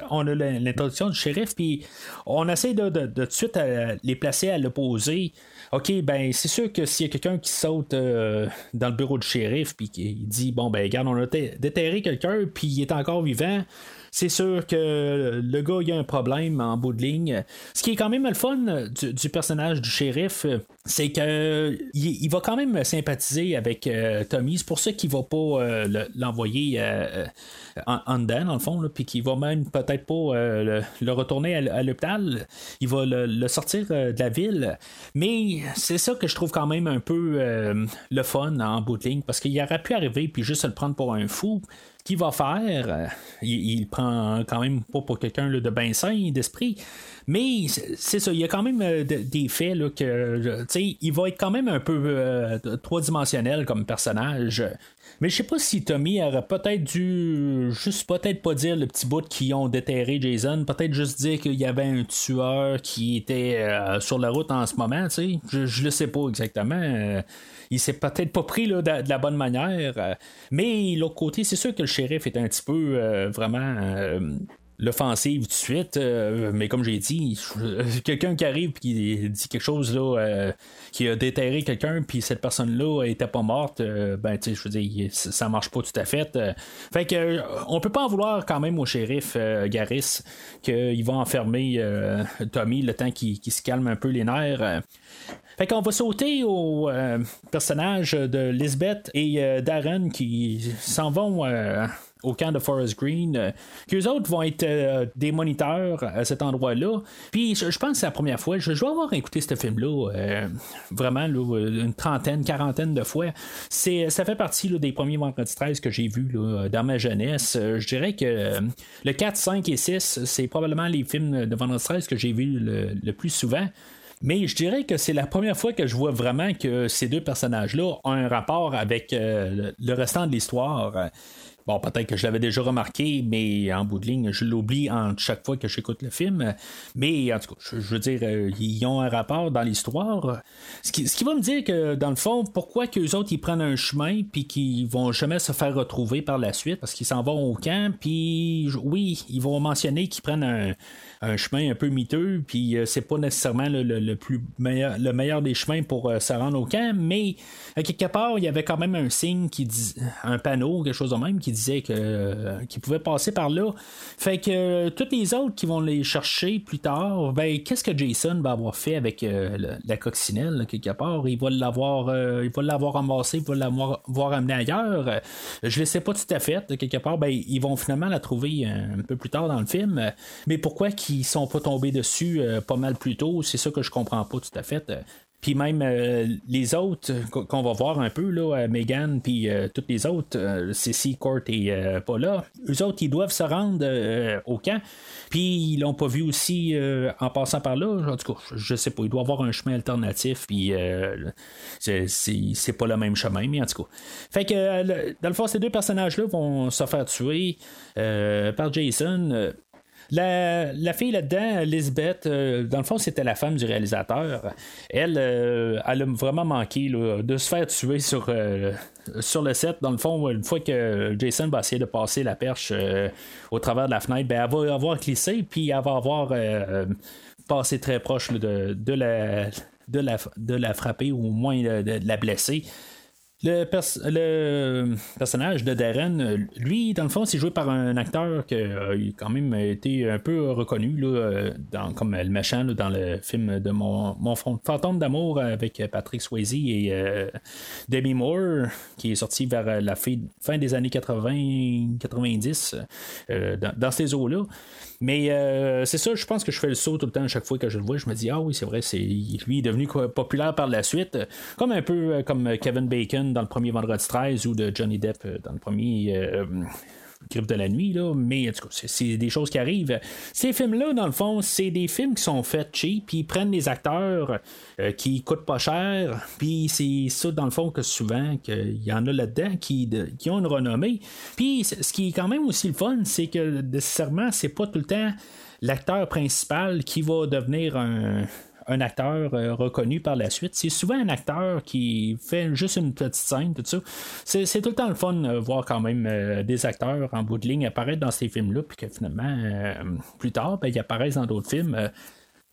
on a l'introduction du shérif, puis on essaie de, de- de de suite les placer à l'opposé. OK, ben c'est sûr que s'il y a quelqu'un qui saute dans le bureau du shérif puis qui dit bon ben regarde, on a dé- déterré quelqu'un puis il est encore vivant. C'est sûr que le gars, il a un problème en bout de ligne. Ce qui est quand même le fun du, personnage du shérif, c'est que il, va quand même sympathiser avec euh, Tommy. C'est pour ça qu'il va pas euh, le- l'envoyer euh, en, en dedans, dans le fond, puis qu'il va même peut-être pas euh, le, retourner à, l'hôpital. Il va le, sortir de la ville. Mais c'est ça que je trouve quand même un peu le fun en bout de ligne, parce qu'il aurait pu arriver puis juste le prendre pour un fou qu'il va faire, euh, il, prend quand même pas pour quelqu'un de bien sain d'esprit, mais c'est ça, il y a quand même euh, de- des faits là, que, tu sais, il va être quand même un peu euh, trois-dimensionnel comme personnage. Mais je sais pas si Tommy aurait peut-être dû juste peut-être pas dire le petit bout qui ont déterré Jason, peut-être juste dire qu'il y avait un tueur qui était euh, sur la route en ce moment, tu sais. Je, je le sais pas exactement. Euh, il s'est peut-être pas pris là, de, de la bonne manière. euh, mais l'autre côté, c'est sûr que le shérif est un petit peu euh, vraiment. L'offensive tout de suite, euh, mais comme j'ai dit, quelqu'un qui arrive et qui dit quelque chose là, euh, qui a déterré quelqu'un, puis cette personne-là était pas morte, euh, ben tu sais, je veux dire, ça marche pas tout à fait. fait que on peut pas en vouloir quand même au shérif Garris qu'il va enfermer Tommy le temps qu'il se calme un peu les nerfs. Fait qu'on va sauter au personnage de Lisbeth et Darren qui s'en vont au camp de Forest Green, euh, qu'eux autres vont être euh, des moniteurs à cet endroit-là. Puis je, pense que c'est la première fois. Je, dois avoir écouté ce film-là vraiment une trentaine, quarantaine de fois. C'est, ça fait partie des premiers vendredis 13 que j'ai vus dans ma jeunesse. je dirais que le 4, 5 et 6, c'est probablement les films de vendredi 13 que j'ai vus le plus souvent. Mais je dirais que c'est la première fois que je vois vraiment que ces deux personnages-là ont un rapport avec euh, le restant de l'histoire. Bon, peut-être que je l'avais déjà remarqué, mais en bout de ligne, je l'oublie en chaque fois que j'écoute le film. Mais en tout cas, je, veux dire, euh, ils ont un rapport dans l'histoire. Ce qui, va me dire que, dans le fond, pourquoi qu'eux autres, ils prennent un chemin, puis qu'ils vont jamais se faire retrouver par la suite, parce qu'ils s'en vont au camp, puis oui, ils vont mentionner qu'ils prennent un, chemin un peu miteux, puis euh, c'est pas nécessairement le, plus meilleur, le meilleur des chemins pour euh, se rendre au camp, mais à quelque part, il y avait quand même un signe qui dit, un panneau, quelque chose de même, qui disait que, euh, qu'ils pouvaient passer par là. Fait que euh, tous les autres qui vont les chercher plus tard, ben, qu'est-ce que Jason va avoir fait avec euh, la coccinelle, quelque part? Il va l'avoir, il va l'avoir ramassé, il va l'avoir amené ailleurs. Je ne sais pas tout à fait. Quelque part, ben, ils vont finalement la trouver un peu plus tard dans le film. Mais pourquoi sont pas tombés dessus pas mal plus tôt? C'est ça que je comprends pas tout à fait. Puis même euh, les autres qu'on va voir un peu, là, euh, Megan, puis euh, toutes les autres, Cissy, Court et pas là, eux autres, ils doivent se rendre au camp. Puis ils l'ont pas vu aussi en passant par là. En tout cas, je sais pas, il doit avoir un chemin alternatif, puis c'est pas le même chemin, mais en tout cas. Fait que, dans le fond, ces deux personnages-là vont se faire tuer par Jason. La, fille là-dedans, Lisbeth, euh, dans le fond, c'était la femme du réalisateur. Elle, euh, elle a vraiment manqué de se faire tuer sur, euh, sur le set. Dans le fond, une fois que Jason va essayer de passer la perche au travers de la fenêtre, ben, elle va avoir glissé, puis elle va avoir passé très proche de, de, la, de, la, de la frapper ou au moins de la blesser. Le, personnage de Darren, lui, dans le fond, c'est joué par un acteur qui a quand même été un peu reconnu là, dans, comme le méchant dans le film de Mon, mon fantôme d'amour avec Patrick Swayze et euh, Demi Moore, qui est sorti vers la fin des années 80-90 euh, dans, ces eaux-là. Mais euh, c'est ça, je pense que je fais le saut tout le temps chaque fois que je le vois. Je me dis, ah oui, c'est vrai, c'est lui est devenu populaire par la suite. Comme un peu comme Kevin Bacon dans le premier Vendredi 13 ou de Johnny Depp euh, dans le premier euh, Griffe de la nuit, là, mais en tout cas, c'est des choses qui arrivent. Ces films-là, dans le fond, c'est des films qui sont faits cheap, puis ils prennent des acteurs euh, qui coûtent pas cher, puis c'est ça, dans le fond, que souvent, qu'il y en a là-dedans qui, qui ont une renommée. Puis ce qui est quand même aussi le fun, c'est que nécessairement, c'est pas tout le temps l'acteur principal qui va devenir un, un acteur euh, reconnu par la suite. C'est souvent un acteur qui fait juste une petite scène, tout ça. C'est, tout le temps le fun de voir quand même euh, des acteurs en bout de ligne apparaître dans ces films-là, puis que finalement, euh, plus tard, ben, ils apparaissent dans d'autres films.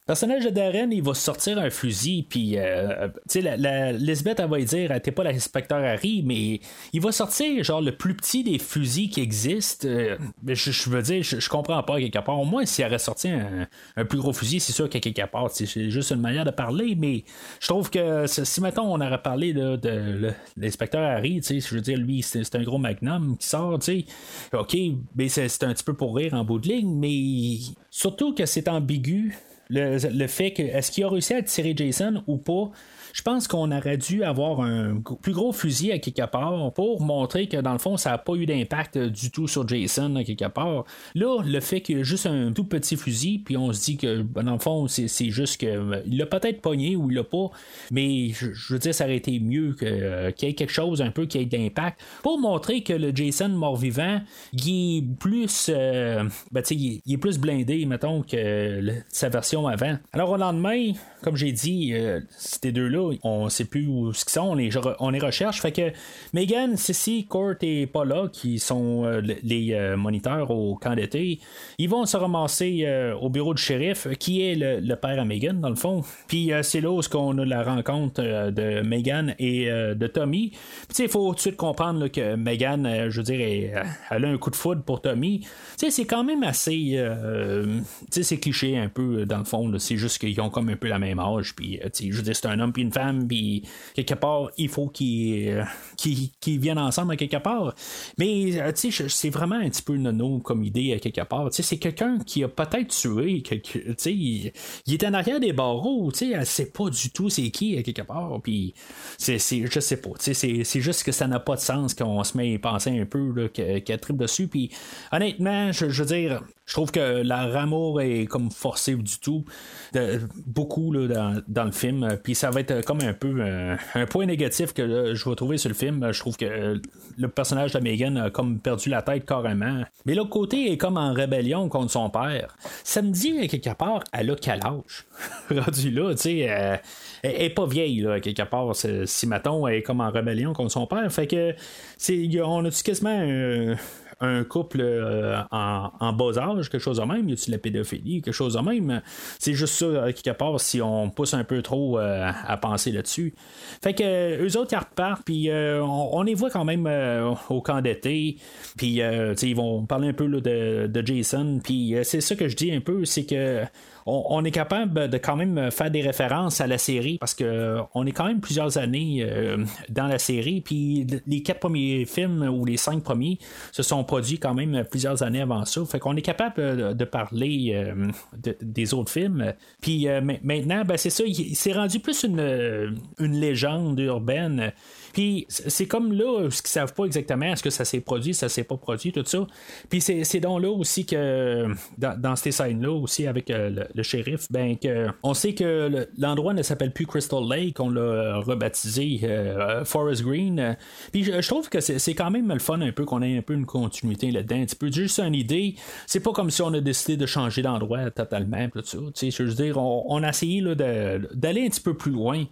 Personnage de Darren, il va sortir un fusil, puis, euh, tu sais, la, Lisbeth, elle va lui dire T'es pas l'inspecteur Harry, mais il va sortir, genre, le plus petit des fusils qui existent. Euh, je, veux dire, je, comprends pas, quelque part. Au moins, s'il aurait sorti un, plus gros fusil, c'est sûr qu'à quelque part, c'est juste une manière de parler, mais je trouve que si, mettons, on aurait parlé de, l'inspecteur Harry, tu sais, je veux dire, lui, c'est un gros magnum qui sort, tu sais, ok, mais c'est un petit peu pour rire en bout de ligne, mais surtout que c'est ambigu le, fait que est-ce qu'il a réussi à tirer Jason ou pas, je pense qu'on aurait dû avoir un plus gros fusil à quelque part pour montrer que dans le fond, ça n'a pas eu d'impact du tout sur Jason à quelque part. Là, le fait qu'il y a juste un tout petit fusil, puis on se dit que ben, dans le fond, c'est juste qu'il euh, l'a peut-être pogné ou il l'a pas, mais je, veux dire, ça aurait été mieux euh, qu'il y ait quelque chose un peu qui ait d'impact pour montrer que le Jason mort-vivant, il est plus, euh, ben, il, est plus blindé, mettons, que sa version avant. Alors au lendemain, comme j'ai dit, ces deux-là, on sait plus où ce qu'ils sont, on les, on les recherche. Fait que Megan, Sissy, Court et Paula, qui sont euh, les euh, moniteurs au camp d'été, ils vont se ramasser euh, au bureau du shérif, qui est le, père à Megan, dans le fond. Puis c'est là où on a la rencontre de Megan et de Tommy. il faut tout de suite comprendre que Megan, je veux dire, elle, a un coup de foudre pour Tommy. c'est quand même assez. c'est cliché un peu, dans le fond, c'est juste qu'ils ont comme un peu la même âge. Puis, euh, je veux dire, c'est un homme puis une femme, puis quelque part, il faut qu'ils euh, viennent ensemble à quelque part. Mais, euh, c'est vraiment un petit peu nono comme idée à quelque part. C'est quelqu'un qui a peut-être tué, il, il est en arrière des barreaux, tu sais, elle sait pas du tout c'est qui à quelque part. Puis, c'est, je sais pas, c'est, juste que ça n'a pas de sens qu'on se met à penser un peu, qu'elle tripe dessus. Puis, honnêtement, je veux dire, je trouve que la ramour est comme forcée du tout, de, beaucoup là, dans, le film. Puis ça va être comme un peu euh, un point négatif que je vais trouver sur le film. Je trouve que le personnage de Megan a comme perdu la tête carrément. Mais l'autre côté est comme en rébellion contre son père. Ça me dit quelque part, elle a quel âge? Rendu là, tu sais, euh, elle elle est pas vieille là, quelque part. Si Maton est comme en rébellion contre son père, fait que on a-tu quasiment un couple euh, en, bas âge, quelque chose de même, y de la pédophilie, quelque chose de même? C'est juste ça, euh, quelque part, si on pousse un peu trop euh, à penser là-dessus. Fait que eux autres, ils repartent, puis on, les voit quand même au camp d'été, puis ils vont parler un peu de, de Jason, puis c'est ça que je dis un peu, c'est que on, est capable de quand même faire des références à la série parce que euh, on est quand même plusieurs années euh, dans la série. Puis les quatre premiers films ou les cinq premiers se sont produits quand même plusieurs années avant ça. Fait qu'on est capable euh, de parler de- des autres films. Puis ma- maintenant ben c'est ça il, s'est rendu plus une légende urbaine puis c'est comme là, ce qu'ils savent pas exactement, est-ce que ça s'est produit, ça s'est pas produit, tout ça. Puis c'est donc là aussi que, dans, dans ces scènes-là aussi avec euh, le, shérif, ben que on sait que le- l'endroit ne s'appelle plus Crystal Lake, on l'a rebaptisé euh, Forest Green. Puis je, trouve que c'est quand même le fun un peu qu'on ait un peu une continuité là-dedans. Un petit peu juste une idée. C'est pas comme si on a décidé de changer d'endroit totalement, tout ça. Tu sais, je veux dire, on, on a essayé d'aller un petit peu plus loin.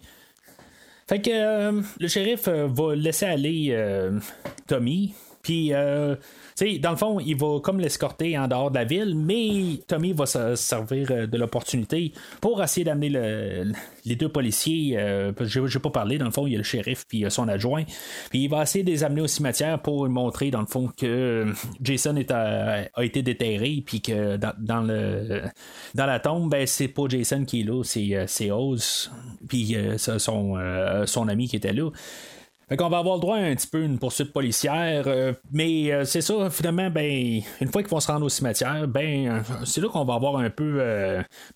Fait que euh, le shérif euh, va laisser aller euh, Tommy. Puis, euh, tu sais, dans le fond, il va comme l'escorter en dehors de la ville, mais Tommy va se servir euh, de l'opportunité pour essayer d'amener le- les deux policiers. Euh, j'ai j'ai pas parlé, dans le fond, il y a le shérif puis euh, son adjoint. Puis il va essayer de les amener au cimetière pour montrer, dans le fond, que euh, Jason est a été déterré, puis que dans, le dans la tombe, ben, c'est pas Jason qui est là, c'est Oz, puis son, son ami qui était là. Fait qu'on va avoir le droit à un petit peu une poursuite policière, euh, mais euh, c'est ça, finalement, ben, une fois qu'ils vont se rendre au cimetière, ben, euh, c'est là qu'on va avoir un peu.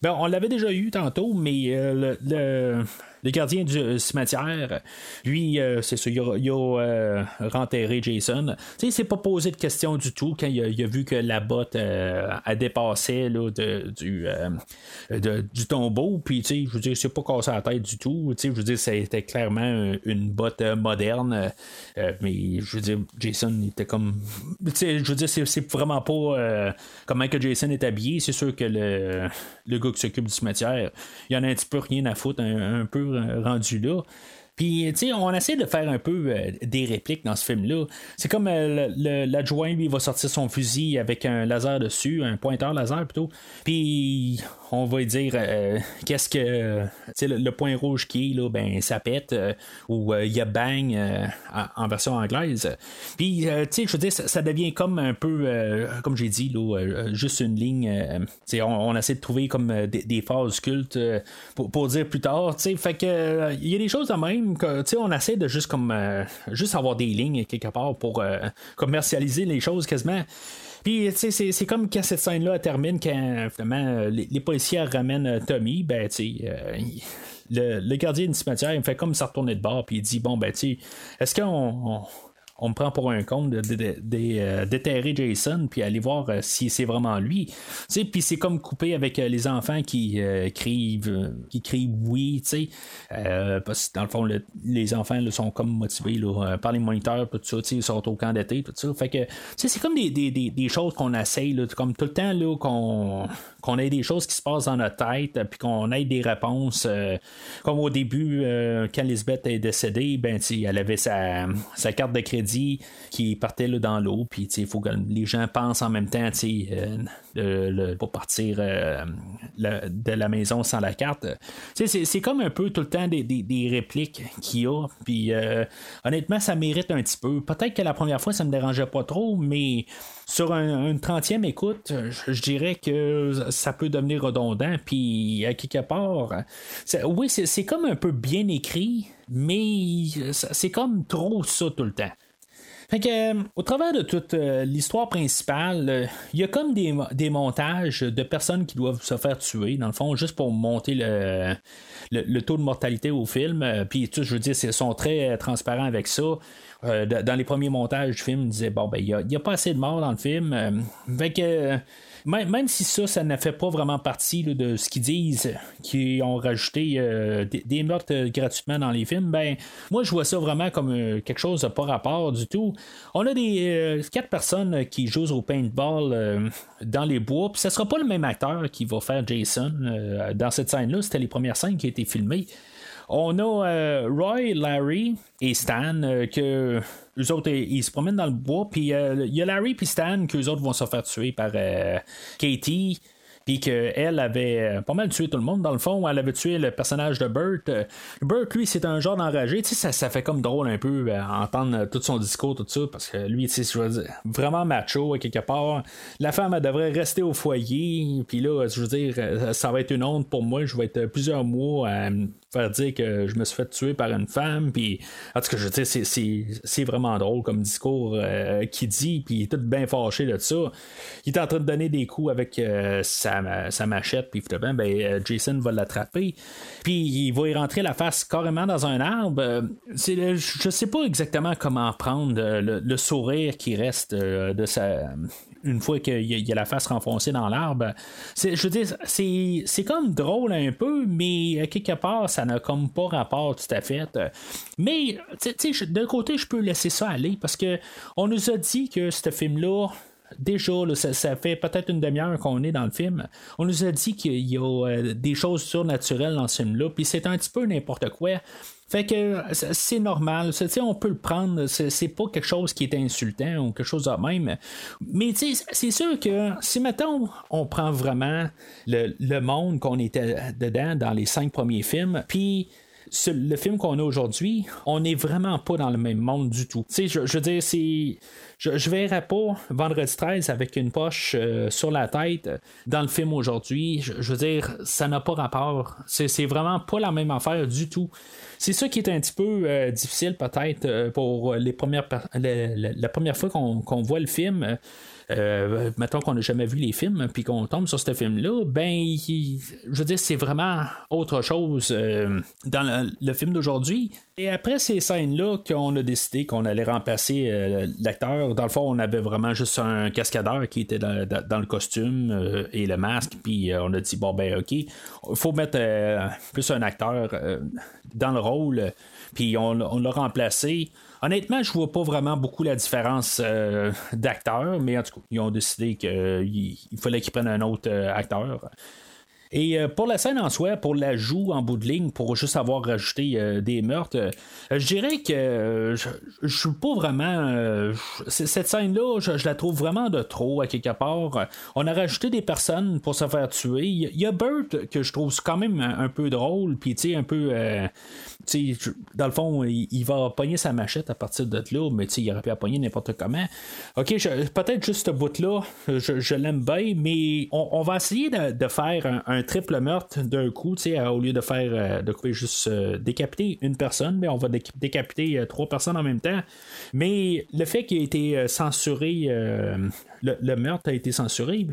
ben, on l'avait déjà eu tantôt, mais le, le gardien du euh, cimetière, lui, euh, c'est ça, il a, il euh, renterré Jason. Tu sais, il s'est pas posé de questions du tout quand il a, vu que la botte a dépassé là, de, du, du tombeau, puis je veux dire, c'est pas cassé la tête du tout. Je veux dire, c'était clairement un- une botte moderne, mais je veux dire, Jason il était comme. Je veux dire, c'est, vraiment pas comment que Jason est habillé. C'est sûr que le, le gars qui s'occupe du cimetière, il en a un petit peu rien à foutre, un, peu rendu là. Puis, tu sais, on essaie de faire un peu euh, des répliques dans ce film-là. C'est comme euh, l'adjoint, lui, va sortir son fusil avec un laser dessus, un pointeur laser plutôt. Puis, on va dire euh, qu'est-ce que. Le, le point rouge qui est, là, ben, ça pète, euh, ou euh, il y a bang en, version anglaise. Puis, je veux dire, ça, devient comme un peu, comme j'ai dit, là, juste une ligne. on, on essaie de trouver comme des, phases cultes pour, dire plus tard. Fait que, il y a des choses de même que, on essaie de juste comme, juste avoir des lignes quelque part pour commercialiser les choses quasiment. Puis, tu sais, c'est- comme quand cette scène-là termine, quand finalement euh, les, policiers ramènent euh, Tommy, ben, tu sais, euh, le, le gardien du cimetière, il me fait comme ça retourner de bord, puis il dit Bon, ben, tu est-ce qu'on. On- me prend pour un con de, euh, déterrer Jason puis aller voir euh, si c'est vraiment lui. Puis c'est comme coupé avec euh, les enfants qui euh, crient qui crient oui, tu sais. Parce dans le fond, le- les enfants sont comme motivés là, par les moniteurs, tout ça, ils sont au camp d'été, tout ça. Fait que, c'est comme des, des, des, choses qu'on essaye, là, comme tout le temps, qu'on qu'on ait des choses qui se passent dans notre tête, puis qu'on ait des réponses. euh, comme au début, euh, quand Lisbeth est décédée, ben, elle avait sa, sa carte de crédit qui partait là, dans l'eau, puis il faut que les gens pensent en même temps, euh, pour partir euh, de la maison sans la carte. C'est- comme un peu tout le temps des, des- répliques qu'il y a, puis honnêtement, ça mérite un petit peu. Peut-être que la première fois, ça me dérangeait pas trop, mais sur un, une trentième écoute, je, je dirais que ça peut devenir redondant, puis à quelque part, oui, c'est comme un peu bien écrit, mais c'est comme trop ça tout le temps. Fait que, euh, au travers de toute euh, l'histoire principale, euh, il y a comme des, des, montages de personnes qui doivent se faire tuer, dans le fond, juste pour monter le, le, taux de mortalité au film. Puis, je veux dire, ils sont très transparents avec ça. dans les premiers montages du film, ils disaient bon, ben, il n'y a, a, pas assez de morts dans le film. fait que même, si ça, ça ne fait pas vraiment partie de ce qu'ils disent, qu'ils ont rajouté euh, des, meurtres euh, gratuitement dans les films, ben moi je vois ça vraiment comme euh, quelque chose de pas rapport du tout. On a des quatre personnes qui jouent au paintball dans les bois, puis ce sera pas le même acteur qui va faire Jason dans cette scène-là. C'était les premières scènes qui été filmées. On a Roy, Larry et Stan que eux autres, ils, se promènent dans le bois, puis euh, il y a Larry et Stan qu'eux autres vont se faire tuer par euh, Katie puis qu'elle avait euh, pas mal tué tout le monde dans le fond. Elle avait tué le personnage de Burt. Burt, lui, c'est un genre d'enragé. Tu sais, ça, ça fait comme drôle un peu entendre tout son discours, tout ça, parce que lui, tu sais, vraiment macho quelque part. La femme, elle devrait rester au foyer. Puis là, je veux dire, ça va être une honte pour moi. Je vais être plusieurs mois à faire dire que je me suis fait tuer par une femme. Puis, en tout cas, je veux c'est vraiment drôle comme discours euh, qui dit, puis il est tout bien fâché de ça. Il est en train de donner des coups avec euh, sa, sa, machette, puis ben, euh, Jason va l'attraper. Puis il va y rentrer la face carrément dans un arbre. je sais pas exactement comment prendre le, sourire qui reste de sa une fois qu'il y, a la face renfoncée dans l'arbre. Je veux dire, c'est comme drôle un peu, mais quelque part, ça n'a comme pas rapport tout à fait. Mais, tu sais, d'un côté, je peux laisser ça aller parce que on nous a dit que ce film-là, déjà, ça, fait peut-être une demi-heure qu'on est dans le film. On nous a dit qu'il y a euh, des choses surnaturelles dans ce film-là, puis c'est un petit peu n'importe quoi. Fait que c'est normal, on peut le prendre, c'est pas quelque chose qui est insultant ou quelque chose de même. Mais c'est sûr que si maintenant on prend vraiment le, le monde qu'on était dedans dans les cinq premiers films, puis le film qu'on a aujourd'hui, on n'est vraiment pas dans le même monde du tout. Je, je veux dire, c'est. Je, je verrais pas Vendredi 13 avec une poche euh, sur la tête dans le film aujourd'hui. Je, veux dire, ça n'a pas rapport. C'est vraiment pas la même affaire du tout. C'est ça qui est un petit peu euh, difficile peut-être euh, pour les premières la, première fois qu'on voit le film. Euh, mettons qu'on n'a jamais vu les films, puis qu'on tombe sur ce film-là, ben, je veux dire, c'est vraiment autre chose euh, dans le, film d'aujourd'hui. Et après ces scènes-là, qu'on a décidé qu'on allait remplacer euh, l'acteur, dans le fond, on avait vraiment juste un cascadeur qui était dans, le costume et le masque, puis on a dit, bon, ben, ok, il faut mettre plus un acteur dans le rôle, puis on l'a remplacé. Honnêtement, je vois pas vraiment beaucoup la différence euh, d'acteur, mais en tout cas, ils ont décidé qu'il euh, fallait qu'ils prennent un autre euh, acteur. Et euh, pour la scène en soi, pour l'ajout en bout de ligne, pour juste avoir rajouté euh, des meurtres, euh, je dirais que je, suis pas vraiment. cette scène-là, je, la trouve vraiment de trop à quelque part. On a rajouté des personnes pour se faire tuer. Il y, a Burt que je trouve quand même un, peu drôle, puis tu sais, un peu. Dans le fond, il, va pogner sa machette à partir de là, mais il aurait pu la n'importe comment. Ok, peut-être juste ce bout-là, je, l'aime bien, mais on, va essayer de, faire un triple meurtre d'un coup, au lieu de faire euh, de couper juste euh, décapiter une personne, mais on va décapiter euh, trois personnes en même temps. Mais le fait qu'il ait été censuré, le, meurtre a été censuré,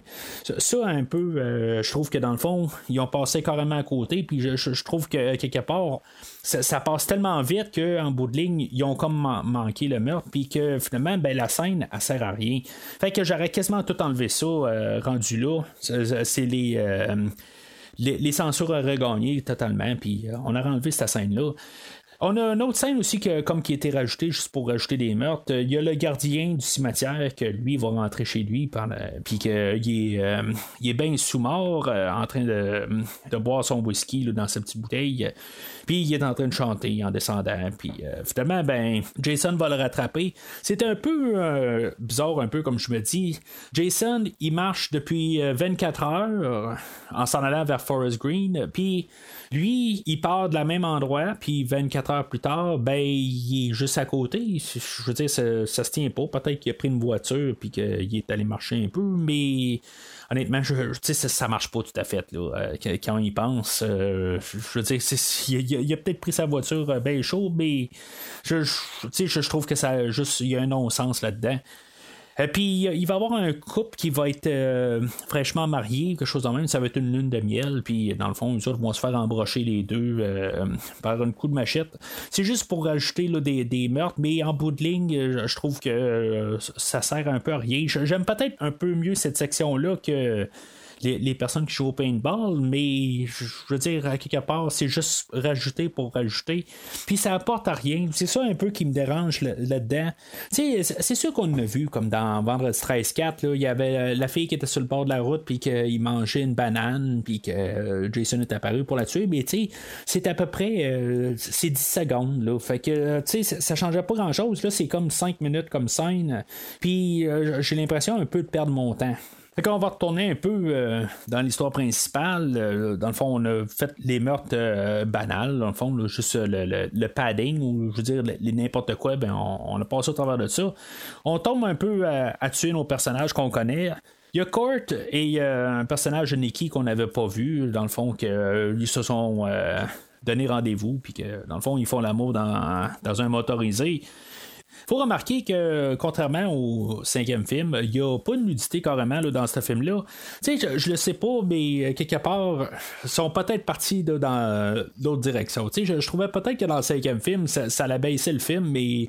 ça, un peu, je trouve que dans le fond, ils ont passé carrément à côté, puis je, trouve que quelque part, ça, passe tellement vite qu'en bout de ligne, ils ont comme manqué le meurtre, puis que finalement, ben, la scène, elle sert à rien. Fait que j'aurais quasiment tout enlevé ça, rendu là. C'est les les, censures auraient gagné totalement, puis euh, on a enlevé cette scène-là. On a une autre scène aussi que, comme qui a été rajoutée juste pour rajouter des meurtres. Il y a le gardien du cimetière que lui va rentrer chez lui puis qu'il est, euh, est bien sous-mort euh, en train de, boire son whisky dans sa petite bouteille. Puis il est en train de chanter en descendant. Puis euh, finalement, ben, Jason va le rattraper. C'est un peu euh, bizarre, un peu comme je me dis. Jason, il marche depuis 24 euh, heures en s'en allant vers Forest Green. Puis lui, il part de la même endroit. Puis 24 heures plus tard, ben, il est juste à côté. Je veux dire, ça, ça se tient pas. Peut-être qu'il a pris une voiture puis qu'il est allé marcher un peu, mais honnêtement, je, sais, ça, ça marche pas tout à fait. Euh, quand il pense, euh, je veux dire, il, a, peut-être pris sa voiture euh, bien chaud, mais je, je, je, trouve que ça juste, il y a un non-sens là-dedans. Et euh, puis il va y avoir un couple qui va être euh, fraîchement marié, quelque chose de même. Ça va être une lune de miel. Puis dans le fond, ils vont se faire embrocher les deux euh, par un coup de machette. C'est juste pour rajouter des, des, meurtres, mais en bout de ligne, je trouve que ça sert un peu à rien. J'aime peut-être un peu mieux cette section-là que les, personnes qui jouent au paintball, mais je veux dire, à quelque part, c'est juste rajouter pour rajouter. Puis ça apporte à rien. C'est ça un peu qui me dérange là-dedans. Sais, c'est sûr qu'on a vu, comme dans Vendredi 13-4, il y avait euh, la fille qui était sur le bord de la route, puis qu'il mangeait une banane, puis que euh, Jason est apparu pour la tuer, mais tu sais, c'est à peu près euh, c'est 10 secondes. Là. Fait que, sais, ça, changeait pas grand-chose. Là, c'est comme 5 minutes comme scène. Puis j'ai l'impression un peu de perdre mon temps. Fait qu'on va retourner un peu euh, dans l'histoire principale. Euh, dans le fond, on a fait les meurtres euh, banals, dans le fond, juste le, padding ou je veux dire les n'importe quoi, ben on, a passé au travers de ça. On tombe un peu à, tuer nos personnages qu'on connaît. Il y a Court et un personnage de Nicky qu'on n'avait pas vu, dans le fond, que ils se sont donné rendez-vous, puis que dans le fond, ils font l'amour dans, dans un motorisé faut remarquer que, contrairement au cinquième film, il n'y a pas de nudité carrément là, dans ce film-là. Tu sais, je, le sais pas, mais euh, quelque part, sont peut-être partis dans d'autres directions. Je, trouvais peut-être que dans le cinquième film, ça, ça baisser le film, mais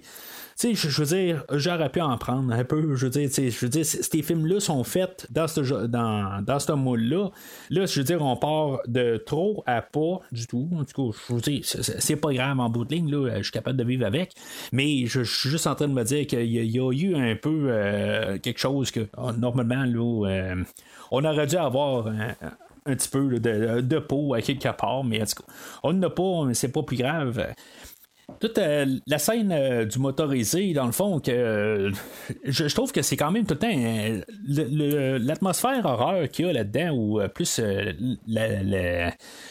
sais, je, veux dire, j'aurais pu en prendre un peu. Je veux dire, je veux dire, ces films-là sont faits dans ce dans, dans ce moule-là. Là, je veux dire, on part de trop à pas du tout. En tout cas, je veux dire, c'est pas grave en bout de ligne, là, je suis capable de vivre avec. Mais je, suis juste en train de me dire qu'il y, a eu un peu euh, quelque chose que oh, normalement, là, euh, on aurait dû avoir un, petit peu de, de, peau à quelque part, mais en tout cas, on n'a pas, mais c'est pas plus grave toute euh, la scène euh, du motorisé, dans le fond, que euh, je, trouve que c'est quand même tout le temps l'atmosphère horreur qu'il y a là-dedans, ou plus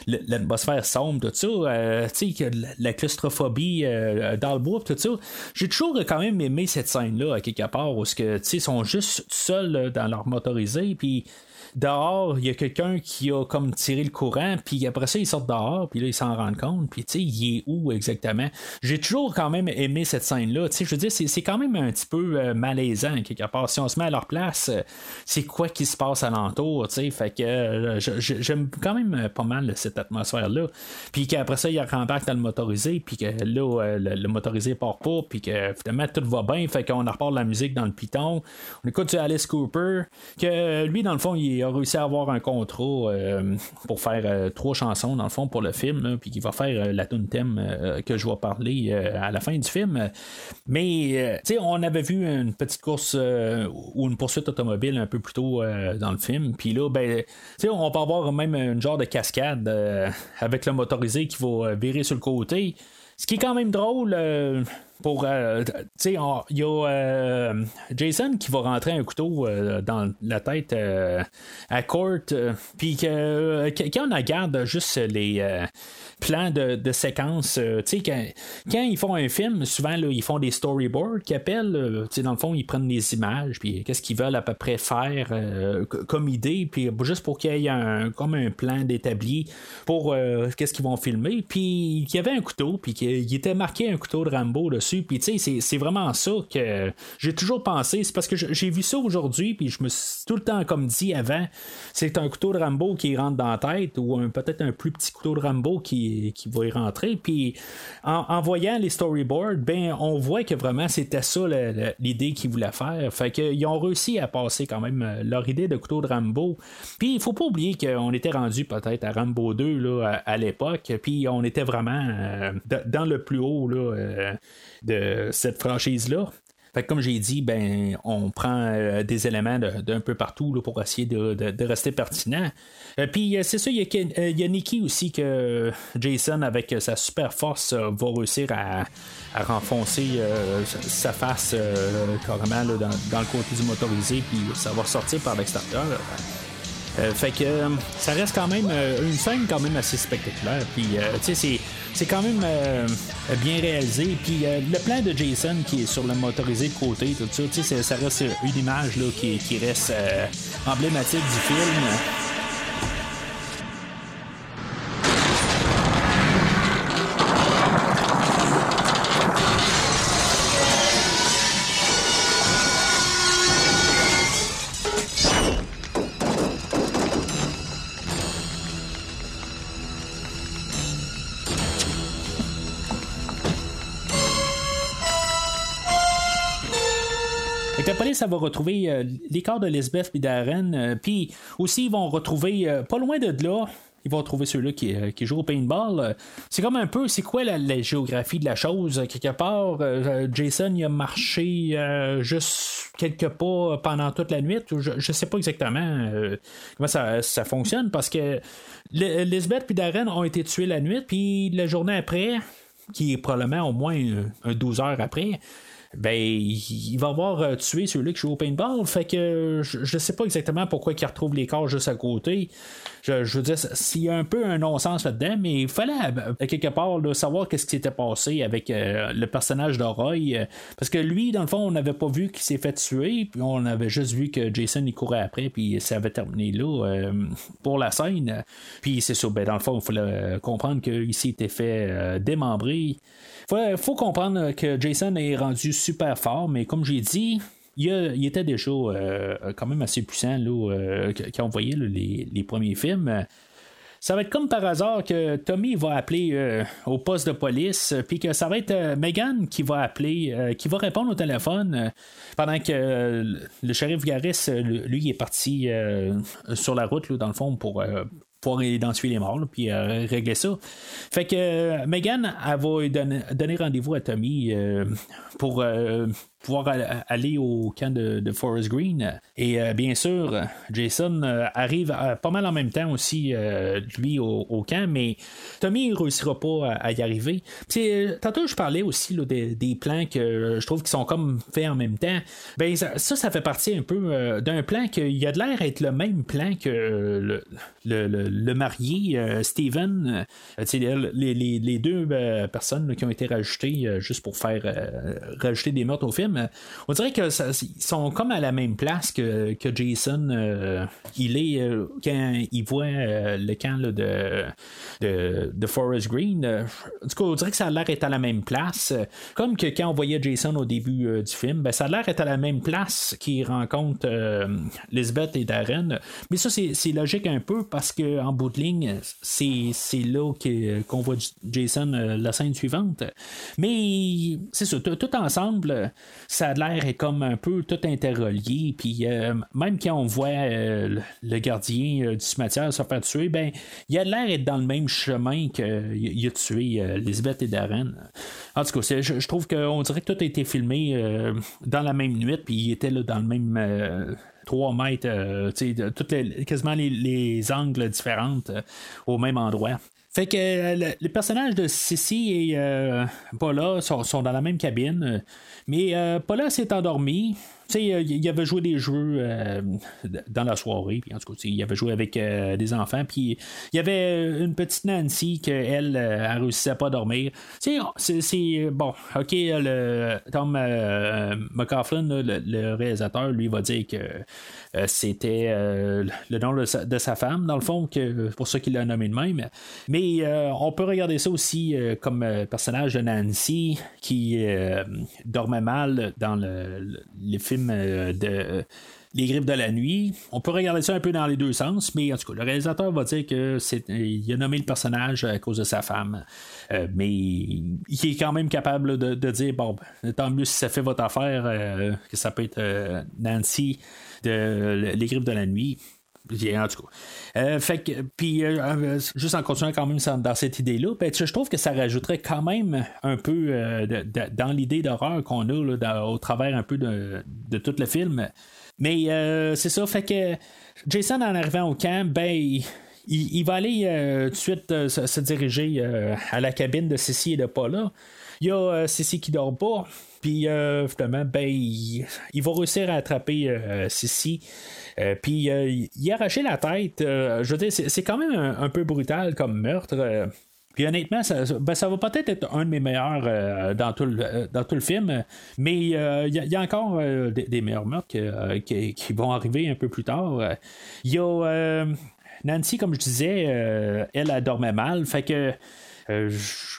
l'atmosphère sombre, tout ça, tu sais, la claustrophobie dans le bois, tout ça. J'ai toujours quand même aimé cette scène-là, à quelque part, où ils sont juste seuls dans leur motorisé, puis dehors, il y a quelqu'un qui a comme tiré le courant, puis après ça, ils sortent dehors, puis là, ils s'en rendent compte, puis tu sais, il est où exactement? J'ai toujours quand même aimé cette scène-là, tu sais, je veux dire, c'est quand même un petit peu euh, malaisant, quelque part. Si on se met à leur place, euh, c'est quoi qui se passe alentour, tu sais, fait que euh, j'aime quand même pas mal cette atmosphère-là. Puis qu'après ça, il rembarque dans le motorisé, puis que là, le, motorisé part pas, puis que finalement, tout va bien, fait qu'on repart la musique dans le piton. On écoute du Alice Cooper, que lui, dans le fond, il a réussi à avoir un contrat euh, pour faire euh, trois chansons dans le fond pour le film, puis qui va faire euh, la tune thème que je vais parler à la fin du film. Mais tu sais, on avait vu une petite course ou une poursuite automobile un peu plus tôt dans le film, puis là, ben, tu sais, on peut avoir même un genre de cascade avec le motorisé qui va virer sur le côté. Ce qui est quand même drôle pour euh, tu sais il y a euh, Jason qui va rentrer un couteau euh, dans la tête à Court puis que quand on regarde juste les plans de, séquences tu sais quand, ils font un film souvent là, ils font des storyboards qui appellent tu sais dans le fond ils prennent des images puis qu'est-ce qu'ils veulent à peu près faire comme idée puis juste pour qu'il y ait un comme un plan d'établi pour qu'est-ce qu'ils vont filmer puis qu'il y avait un couteau puis qu'il était marqué un couteau de Rambo dessus puis tu sais, c'est vraiment ça que j'ai toujours pensé. C'est parce que j'ai vu ça aujourd'hui, puis je me suis tout le temps comme dit avant, c'est un couteau de Rambo qui rentre dans la tête, ou peut-être un plus petit couteau de Rambo qui, qui va y rentrer. Puis en, voyant les storyboards, ben on voit que vraiment c'était ça l'idée qu'ils voulaient faire. Fait qu'ils ont réussi à passer quand même euh, leur idée de couteau de Rambo. Puis il faut pas oublier qu'on était rendu peut-être à Rambo 2 là, à, l'époque, puis on était vraiment euh, dans le plus haut là, euh, de cette franchise-là. Fait comme j'ai dit, ben, on prend euh, des éléments d'un peu partout là, pour essayer de, rester pertinent. Euh, puis euh, c'est ça, il y, a Nicky aussi que Jason, avec sa super force, va réussir à, renfoncer sa face carrément dans, dans, le côté du motorisé, puis ça va sortir par l'extérieur. Fait que ça reste quand même une scène quand même assez spectaculaire. Puis tu sais, c'est quand même euh, bien réalisé. Puis euh, le plan de Jason qui est sur le motorisé de côté, tout ça, ça reste une image là, qui, reste euh, emblématique du film. Ça va retrouver euh, les corps de Lisbeth et Darren. euh, Puis aussi, ils vont retrouver, euh, pas loin de là, ils vont trouver ceux-là qui, euh, jouent au paintball. Euh, C'est comme un peu, c'est quoi la, géographie de la chose? Quelque part, Jason, a marché juste quelques pas pendant toute la nuit. Je, je sais pas exactement comment ça, fonctionne parce que Lisbeth et Darren ont été tués la nuit, puis la journée après, qui est probablement au moins euh, un 12 heures après, ben il va avoir euh, tué celui qui joue au paintball. Fait que euh, je, je sais pas exactement pourquoi il retrouve les corps juste à côté. Je, je veux dire, s'il y a un peu un non-sens là-dedans, mais il fallait euh, quelque part là, savoir qu'est-ce qui s'était passé avec le personnage de Roy. euh, parce que lui, dans le fond, on n'avait pas vu qu'il s'est fait tuer, puis on avait juste vu que Jason il courait après, puis ça avait terminé là pour la scène. Puis c'est ça, ben, dans le fond, il fallait comprendre qu'il s'était fait démembrer. Faut, faut comprendre que Jason est rendu super fort, mais comme j'ai dit, il, a- il était déjà euh, quand même assez puissant là, euh, quand on voyait les, les premiers films. Ça va être comme par hasard que Tommy va appeler euh, au poste de police, euh, puis que ça va être euh, Megan qui va appeler, euh, qui va répondre au téléphone, euh, pendant que euh, le shérif Garris, euh, lui, est parti euh, sur la route, dans le fond, pour euh, pouvoir identifier les morts, puis euh, régler ça. Fait que euh, Megan, elle va donner, donner rendez-vous à Tommy euh, pour euh, pouvoir aller au camp de, Forest Green. Et euh, bien sûr, Jason euh, arrive euh, pas mal en même temps aussi, lui, au, camp, mais Tommy ne réussira pas à, y arriver. Puis, tantôt, je parlais aussi des, plans que je trouve qui sont comme faits en même temps. Ben, ça, ça, fait partie un peu d'un plan qui a de l'air être le même plan que le, le, le- marié, Steven. Les, les- les deux personnes qui ont été rajoutées juste pour faire rajouter des meurtres au film, euh, on dirait que ça- ils sont comme à la même place que, que Jason. euh, il est euh, quand il voit le camp de, de, Forest Green. en tout cas, on dirait que ça a l'air à la même place. Comme que quand on voyait Jason au début du film, ben, ça a l'air d'être à la même place qu'il rencontre Lisbeth et Darren. Mais ça, c'est logique un peu parce qu'en bout de ligne, c'est là que- qu'on voit Jason la scène suivante. Mais c'est ça, tout ensemble, ça a l'air est comme un peu tout interrelié. Puis euh, même quand on voit euh, le- gardien euh, du cimetière se faire tuer, ben il a l'air d'être dans le même chemin qu'il a tué Lisbeth et Darren. En tout cas, je, je trouve qu'on dirait que tout a été filmé dans la même nuit, puis il était là dans le même. euh, 3 mètres, quasiment les, les angles différentes euh, au même endroit. Fait que euh, le, les personnages de Sissy et euh, Paula sont, sont dans la même cabine, euh, mais euh, Paula s'est endormie. Euh, il avait joué des jeux euh, dans la soirée, puis en tout cas, il avait joué avec euh, des enfants, puis il y avait une petite Nancy qu'elle, euh, elle réussissait pas à dormir. C'est- bon, ok, le Tom euh, le, réalisateur, lui va dire que c'était le nom de sa, femme, dans le fond, que pour ça qu'il l'a nommé de même. Mais on peut regarder ça aussi comme personnage de Nancy qui dormait mal dans le- les films euh, de les griffes de la nuit. On peut regarder ça un peu dans les deux sens, mais en tout cas, le réalisateur va dire que il a nommé le personnage à cause de sa femme. Euh, mais il est quand même capable de, dire bon, ben, tant mieux si ça fait votre affaire, euh, que ça peut être euh, Nancy de Les griffes de la nuit. En tout cas. Euh, fait que, puis, euh, euh, juste en continuant quand même dans cette idée-là, ben, je trouve que ça rajouterait quand même un peu dans l'idée d'horreur qu'on a au travers un peu de, de tout le film. Mais c'est ça, fait que Jason, en arrivant au camp, ben, il, va aller tout de suite se, se diriger à la cabine de Cécile et de Paula. Il y a Cécile qui dort pas. Puis euh, finalement, ben, il, va réussir à attraper euh, Sissi. Euh, puis euh, il il a arraché la tête. Euh, je veux dire, c'est, quand même un, peu brutal comme meurtre. Euh, Puis honnêtement, ça, ben, ça va peut-être être un de mes meilleurs euh, dans, tout le, euh, dans tout le film, mais il y, a encore des, meilleurs meurtres qui, qui, vont arriver un peu plus tard. Il y a Nancy, comme je disais, elle, elle dormait mal, fait que euh,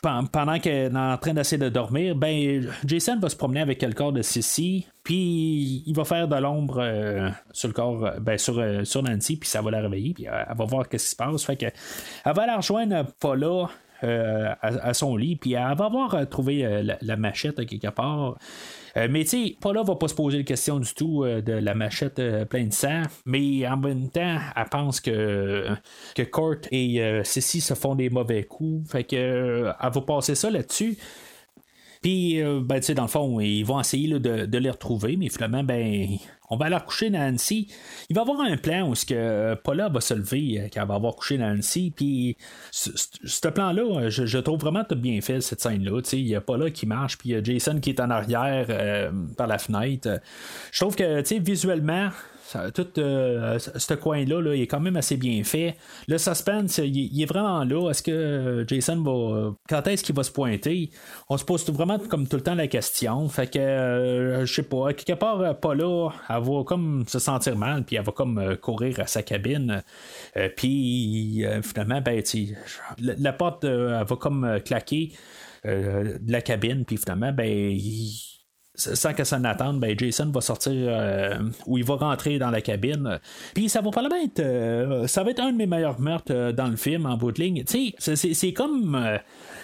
pendant qu'elle est en train d'essayer de dormir, ben Jason va se promener avec le corps de Sissy, puis il va faire de l'ombre euh, sur le corps, euh, ben, sur, sur Nancy, puis ça va la réveiller, puis elle, va voir qu'est-ce qui se passe. Fait que elle va la rejoindre pas à, son lit, puis elle va avoir trouvé la, machette quelque part. Euh, mais tu sais, Paula va pas se poser la question du tout euh, de la machette euh, pleine de sang, mais en même temps, elle pense que, que Kurt et Ceci se font des mauvais coups. Fait que elle va passer ça là-dessus. Puis, ben, tu sais, dans le fond, ils vont essayer de, les retrouver, mais finalement, ben, on va aller coucher Nancy. Il va y avoir un plan où ce que Paula va se lever quand elle va avoir couché Nancy. Puis ce plan-là, je, trouve vraiment tout bien fait, cette scène-là. Il y a Paula qui marche, puis il y a Jason qui est en arrière euh, par la fenêtre. Je trouve que visuellement, tout euh, ce coin-là, là, il est quand même assez bien fait. Le suspense, il, est vraiment là. Est-ce que Jason va. Quand est-ce qu'il va se pointer? On se pose vraiment comme tout le temps la question. Fait que, euh, je sais pas, quelque part, pas là, elle va comme se sentir mal, puis elle va comme euh, courir à sa cabine. puis finalement, ben, la, la porte, elle va comme claquer de la cabine, puis finalement, ben, il sans que ça n'attende, ben Jason va sortir euh, ou il va rentrer dans la cabine. Puis ça va probablement être. Euh, ça va être un de mes meilleurs meurtres euh, dans le film en bout de ligne. Tu sais, c'est comme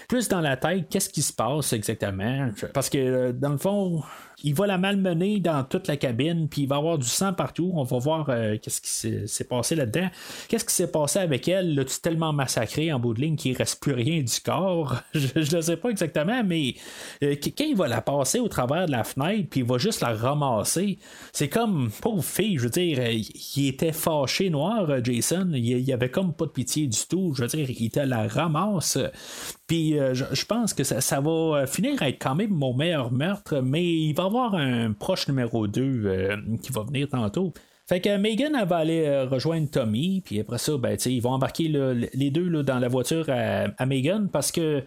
plus dans la tête, qu'est-ce qui se passe exactement? Parce que dans le fond, il va la malmener dans toute la cabine, puis il va avoir du sang partout. On va voir euh, qu'est-ce qui s'est passé là-dedans. Qu'est-ce qui s'est passé avec elle? L'as-tu tellement massacré en bout de ligne qu'il ne reste plus rien du corps? je ne sais pas exactement, mais euh, quand il va la passer au travers de la fenêtre, puis il va juste la ramasser, c'est comme, pauvre fille, je veux dire, euh, il était fâché noir, Jason. Il, il avait comme pas de pitié du tout. Je veux dire, il te la ramasse. Puis je, pense que ça, ça, va finir à être quand même mon meilleur meurtre, mais il va avoir un proche numéro 2 euh, qui va venir tantôt. Fait que Megan va aller euh, rejoindre Tommy, puis après ça, ben, ils vont embarquer les deux dans la voiture à, Megan parce que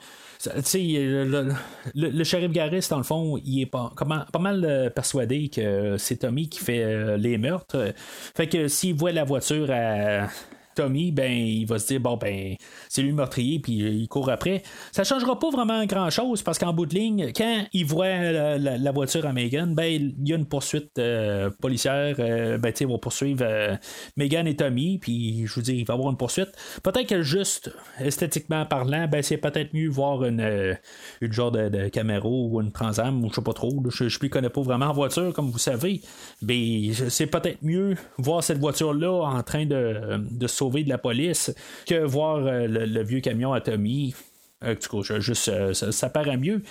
le, le, shérif Garris, dans le fond, il est pas, pas mal euh, persuadé que c'est Tommy qui fait les meurtres. Fait que s'il voit la voiture à Tommy, ben, il va se dire, bon, ben, c'est lui le meurtrier, puis il court après. Ça changera pas vraiment grand chose parce qu'en bout de ligne, quand il voit la, voiture à Megan, ben, il y a une poursuite euh, policière, euh, ben, il va poursuivre euh, Megan et Tommy, puis je vous dis, il va avoir une poursuite. Peut-être que juste esthétiquement parlant, ben, c'est peut-être mieux voir une, une genre de, de ou une Transam, ou je sais pas trop, je, ne connais pas vraiment en voiture, comme vous savez, mais c'est peut-être mieux voir cette voiture-là en train de, de de la police que voir euh, le, vieux camion à Tommy. Euh, du coup, juste, euh, ça, paraît mieux.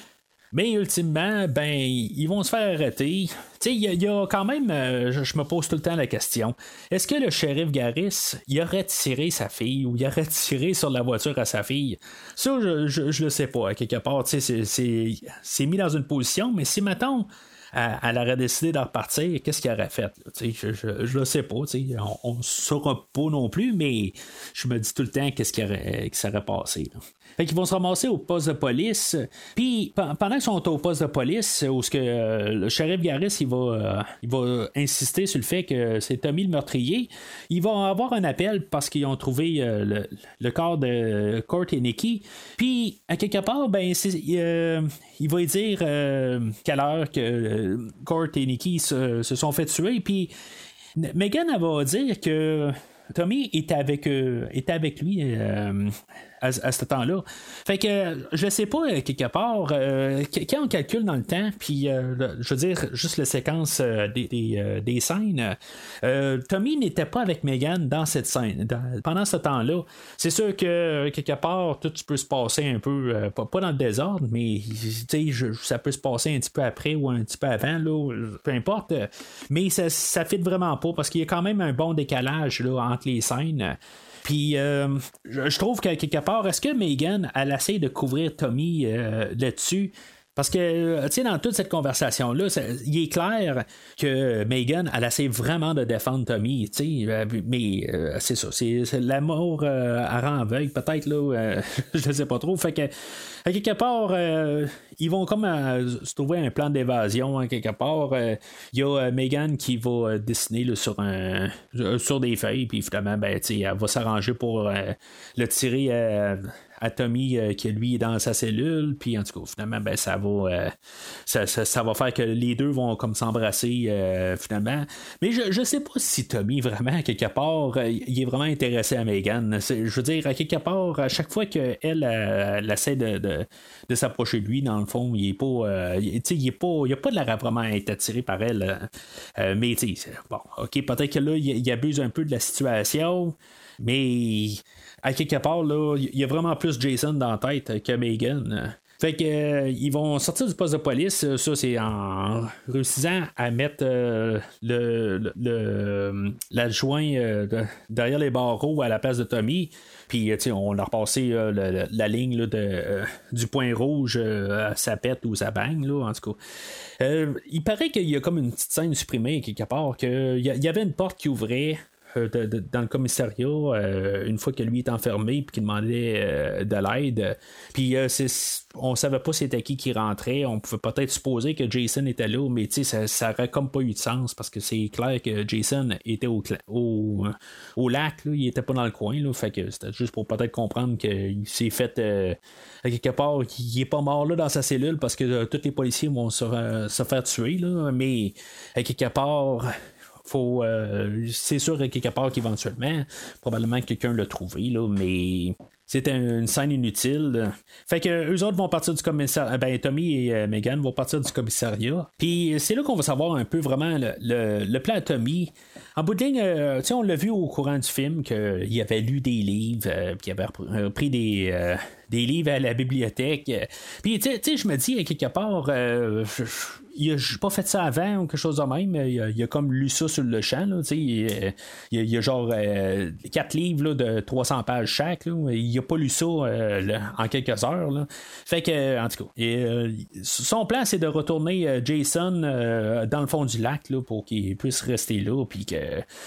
Mais ultimement, ben, ils vont se faire arrêter. Tu il y, a quand même, je, me pose tout le temps la question est-ce que le shérif Garris, il aurait tiré sa fille ou il aurait tiré sur la voiture à sa fille? Ça, je, je, le sais pas. quelque part, tu sais, c'est mis dans une position, mais si maintenant elle, aurait décidé de repartir, qu'est-ce qu'elle aurait fait? je ne sais pas. On ne saura pas non plus, mais je me dis tout le temps qu'est-ce qui, aurait, qui serait passé. Fait vont se ramasser au poste de police. Puis pendant qu'ils sont au poste de police, où ce que euh, le shérif Garris il va, euh, il va insister sur le fait que c'est Tommy le meurtrier, ils vont avoir un appel parce qu'ils ont trouvé euh, le, corps de Kurt et Nicky. Puis à quelque part, ben il va dire quelle heure que Kurt et Nicky se, sont fait tuer. Puis Megan va dire que Tommy était avec, était avec lui à, ce temps-là. Fait que je sais pas, euh, quelque part, euh, quand on calcule dans le temps, puis euh, je veux dire, juste la séquence des, des, scènes, Tommy n'était pas avec Megan dans cette scène, pendant ce temps-là. C'est sûr que quelque part, tout peut se passer un peu, pas, dans le désordre, mais ça peut se passer un petit peu après ou un petit peu avant, là, peu importe. Mais ça, ça fit vraiment pas parce qu'il y a quand même un bon décalage là, entre les scènes. Puis euh, je trouve que quelque part, est-ce que Megan, elle essaie de couvrir Tommy euh, là-dessus? Parce que, euh, tu sais, dans toute cette conversation-là, il est clair que Megan, elle essaie vraiment de défendre Tommy, tu sais, euh, mais euh, c'est ça, c'est, l'amour euh, à rend aveugle, peut-être, là, je ne sais pas trop. Fait que, à quelque part, ils vont comme se trouver un plan d'évasion, à quelque part. Il y a Megan qui va dessiner sur, un, sur des feuilles, puis finalement, ben, tu sais, elle va s'arranger pour le tirer à Tommy euh, qui lui est dans sa cellule puis en tout cas finalement ben ça va euh, ça, va faire que les deux vont comme s'embrasser euh, finalement. Mais je, je sais pas si Tommy vraiment à quelque part euh, il est vraiment intéressé à Megan. Je veux dire à quelque part à chaque fois qu'elle elle, essaie de, de, s'approcher de lui dans le fond il est pas il- il pas a pas de l'air vraiment être attiré par elle euh, mais bon ok peut-être que là il abuse un peu de la situation mais à quelque part, là, il y a vraiment plus Jason dans la tête que Megan. Fait que euh, ils vont sortir du poste de police, euh, ça c'est en réussissant à mettre euh, le, l'adjoint de- derrière les barreaux à la place de Tommy. Puis on a repassé la ligne de, du point rouge à sa pète ou sa bang, là, en tout cas. Il paraît qu'il y a comme une petite scène supprimée quelque part, qu'il y, avait une porte qui ouvrait de- dans le commissariat euh, une fois que lui est enfermé puis qu'il demandait euh, de l'aide. Puis euh, on savait pas c'était qui qui rentrait. On pouvait peut-être supposer que Jason était là, mais ça, ça aurait comme pas eu de sens parce que c'est clair que Jason était au, au, au lac, il était pas dans le coin. Là, fait que c'était juste pour peut-être comprendre qu'il s'est fait euh, quelque part qu'il est pas mort là dans sa cellule parce que euh, tous les policiers vont se, euh, se faire tuer. Là, mais à quelque part faut euh, c'est sûr quelque part qu'éventuellement probablement que quelqu'un l'a trouvé là, mais c'était une scène inutile. Fait que eux autres vont partir du commissariat. Ben, Tommy et euh, Megan vont partir du commissariat. Puis c'est là qu'on va savoir un peu vraiment le, le- le plan Tommy. En bout de ligne, euh, on l'a vu au courant du film qu'il avait lu des livres, euh, qu'il avait pris des, euh, des livres à la bibliothèque. Puis tu sais- je me dis, à quelque part, euh, il a pas fait ça avant ou quelque chose de même. Il a, il a comme lu ça sur le champ. Là, il, euh, il y a- il y a genre 4 livres là, de 300 pages chaque. Là. Il a pas lu ça euh, en quelques heures. Là. Fait que, en tout cas, euh, son plan, c'est de retourner euh, Jason euh, dans le fond du lac là, pour qu'il puisse rester là. Puis que,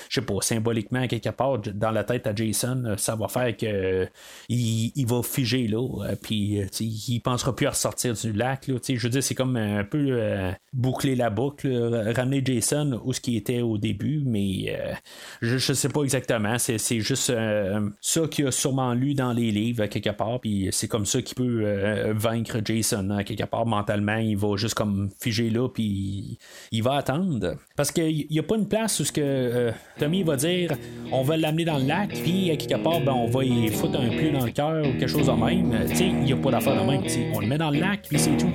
je sais pas, symboliquement, quelque part, dans la tête à Jason, euh, ça va faire que il, il va figer là. euh, Puis, euh, il pensera plus à ressortir du lac. Je veux dire, c'est comme un peu euh, boucler la boucle, ramener Jason où ce qui était au début, mais je, je sais pas exactement. C'est, juste ça qu'il a sûrement lu dans les livres quelque part, puis c'est comme ça qu'il peut vaincre Jason à quelque part mentalement. Il va juste comme figer là, puis il va attendre. Parce qu'il n'y a pas une place où ce que Tommy va dire on va l'amener dans le lac, puis quelque part, ben, on va y foutre un pieu dans le cœur ou quelque chose de même. Euh, Tu sais, il n'y a pas d'affaire de même. On le met dans le lac, puis c'est tout.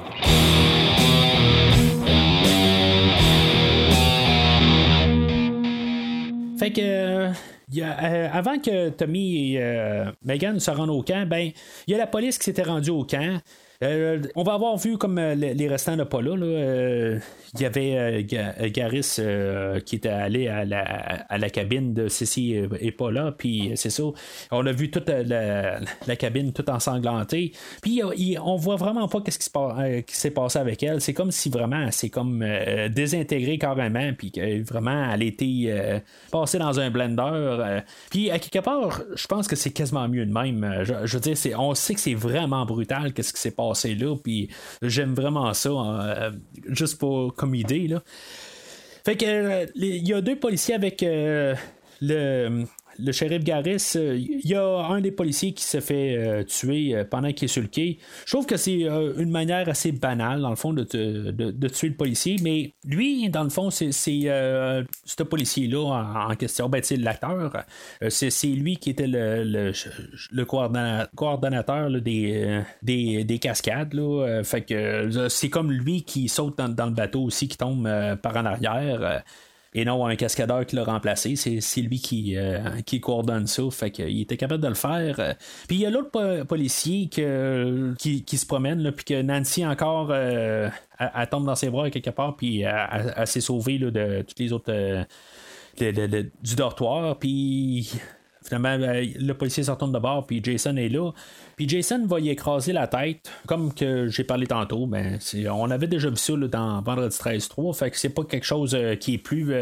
Fait que euh, euh, avant que Tommy et euh, Megan se rendent au camp, ben il y a la police qui s'était rendue au camp. Euh, on va avoir vu comme euh, les restants de pas là. euh, Il y avait Ga- Garis qui était allé à la, cabine de euh, et pas là. Puis c'est ça. On a vu toute la, cabine toute ensanglantée. Puis on voit vraiment pas qu'est-ce qui s'est passé avec elle. C'est comme si vraiment s'est comme désintégrée carrément. Puis vraiment elle était passée dans un blender. puis à quelque part, je pense que c'est quasiment mieux de même. Je, je veux dire, c'est, on sait que c'est vraiment brutal qu'est-ce qui s'est passé là. Puis j'aime vraiment ça, euh, juste pour comme idée là. Fait que euh, il y a deux policiers avec euh, le, le shérif Garris. euh, Il y a un des policiers qui se fait euh, tuer euh, pendant qu'il est sur le quai. Je trouve que c'est une manière assez banale, dans le fond, de, de- de tuer le policier. Mais lui, dans le fond, c'est, ce policier-là en, question. Ben, l'acteur, c'est, lui qui était le, le, le coordonna- coordonnateur des, des, des cascades. Fait que c'est comme lui qui saute dans, dans le bateau aussi, qui tombe par en arrière. Euh, et non un cascadeur qui l'a remplacé. C'est, lui qui, euh, qui coordonne ça. Fait qu'il était capable de le faire. Euh, Puis il y a l'autre po- policier que, qui, qui se promène, puis que Nancy encore euh, elle, elle tombe dans ses bras quelque part, puis elle, s'est sauvée de toutes les autres. euh, du dortoir. Puis finalement, le policier se retourne de bord, puis Jason est là. Puis Jason va y écraser la tête, comme que j'ai parlé tantôt. Ben, on avait déjà vu ça dans Vendredi 13-3, fait que c'est pas quelque chose euh, qui est plus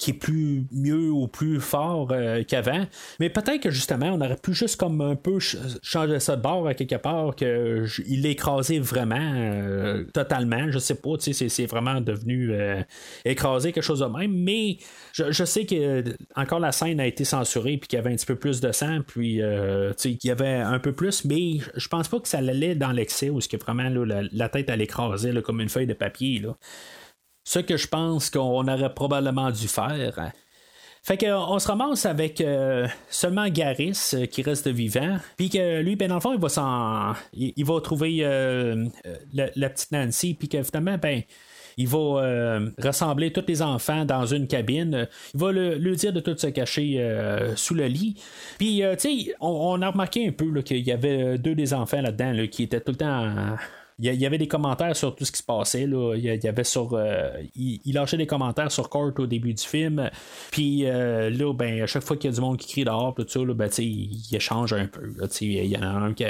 qui est plus mieux ou plus fort euh, qu'avant. Mais peut-être que justement, on aurait pu juste comme un peu changer ça de bord à quelque part, qu'il l'ait écrasé vraiment euh, totalement. Je sais pas, c'est vraiment devenu euh, écrasé, quelque chose de même. Mais je, sais que encore la scène a été censurée puis qu'il y avait un petit peu plus de sang, puis qu'il y avait un peu plus, mais je pense pas que ça allait dans l'excès où ce que vraiment la, tête allait écraser comme une feuille de papier. Là. Ce que je pense qu'on aurait probablement dû faire. Fait qu'on se ramasse avec euh, seulement Garris euh, qui reste vivant. Puis que lui, ben dans le fond, il va s'en. Il, va trouver euh, la, petite Nancy. Puis que finalement, ben. Il va rassembler tous les enfants dans une cabine. Il va lui dire de tout se cacher sous le lit. Puis, tu sais, on, a remarqué un peu qu'il y avait deux des enfants là-dedans qui étaient tout le temps il y avait des commentaires sur tout ce qui se passait. Là. Il avait sur. Euh, il, lâchait des commentaires sur Court au début du film. Puis euh, là, ben, à chaque fois qu'il y a du monde qui crie dehors, tout ça, là, ben, il, échange un peu. Il y en a un qui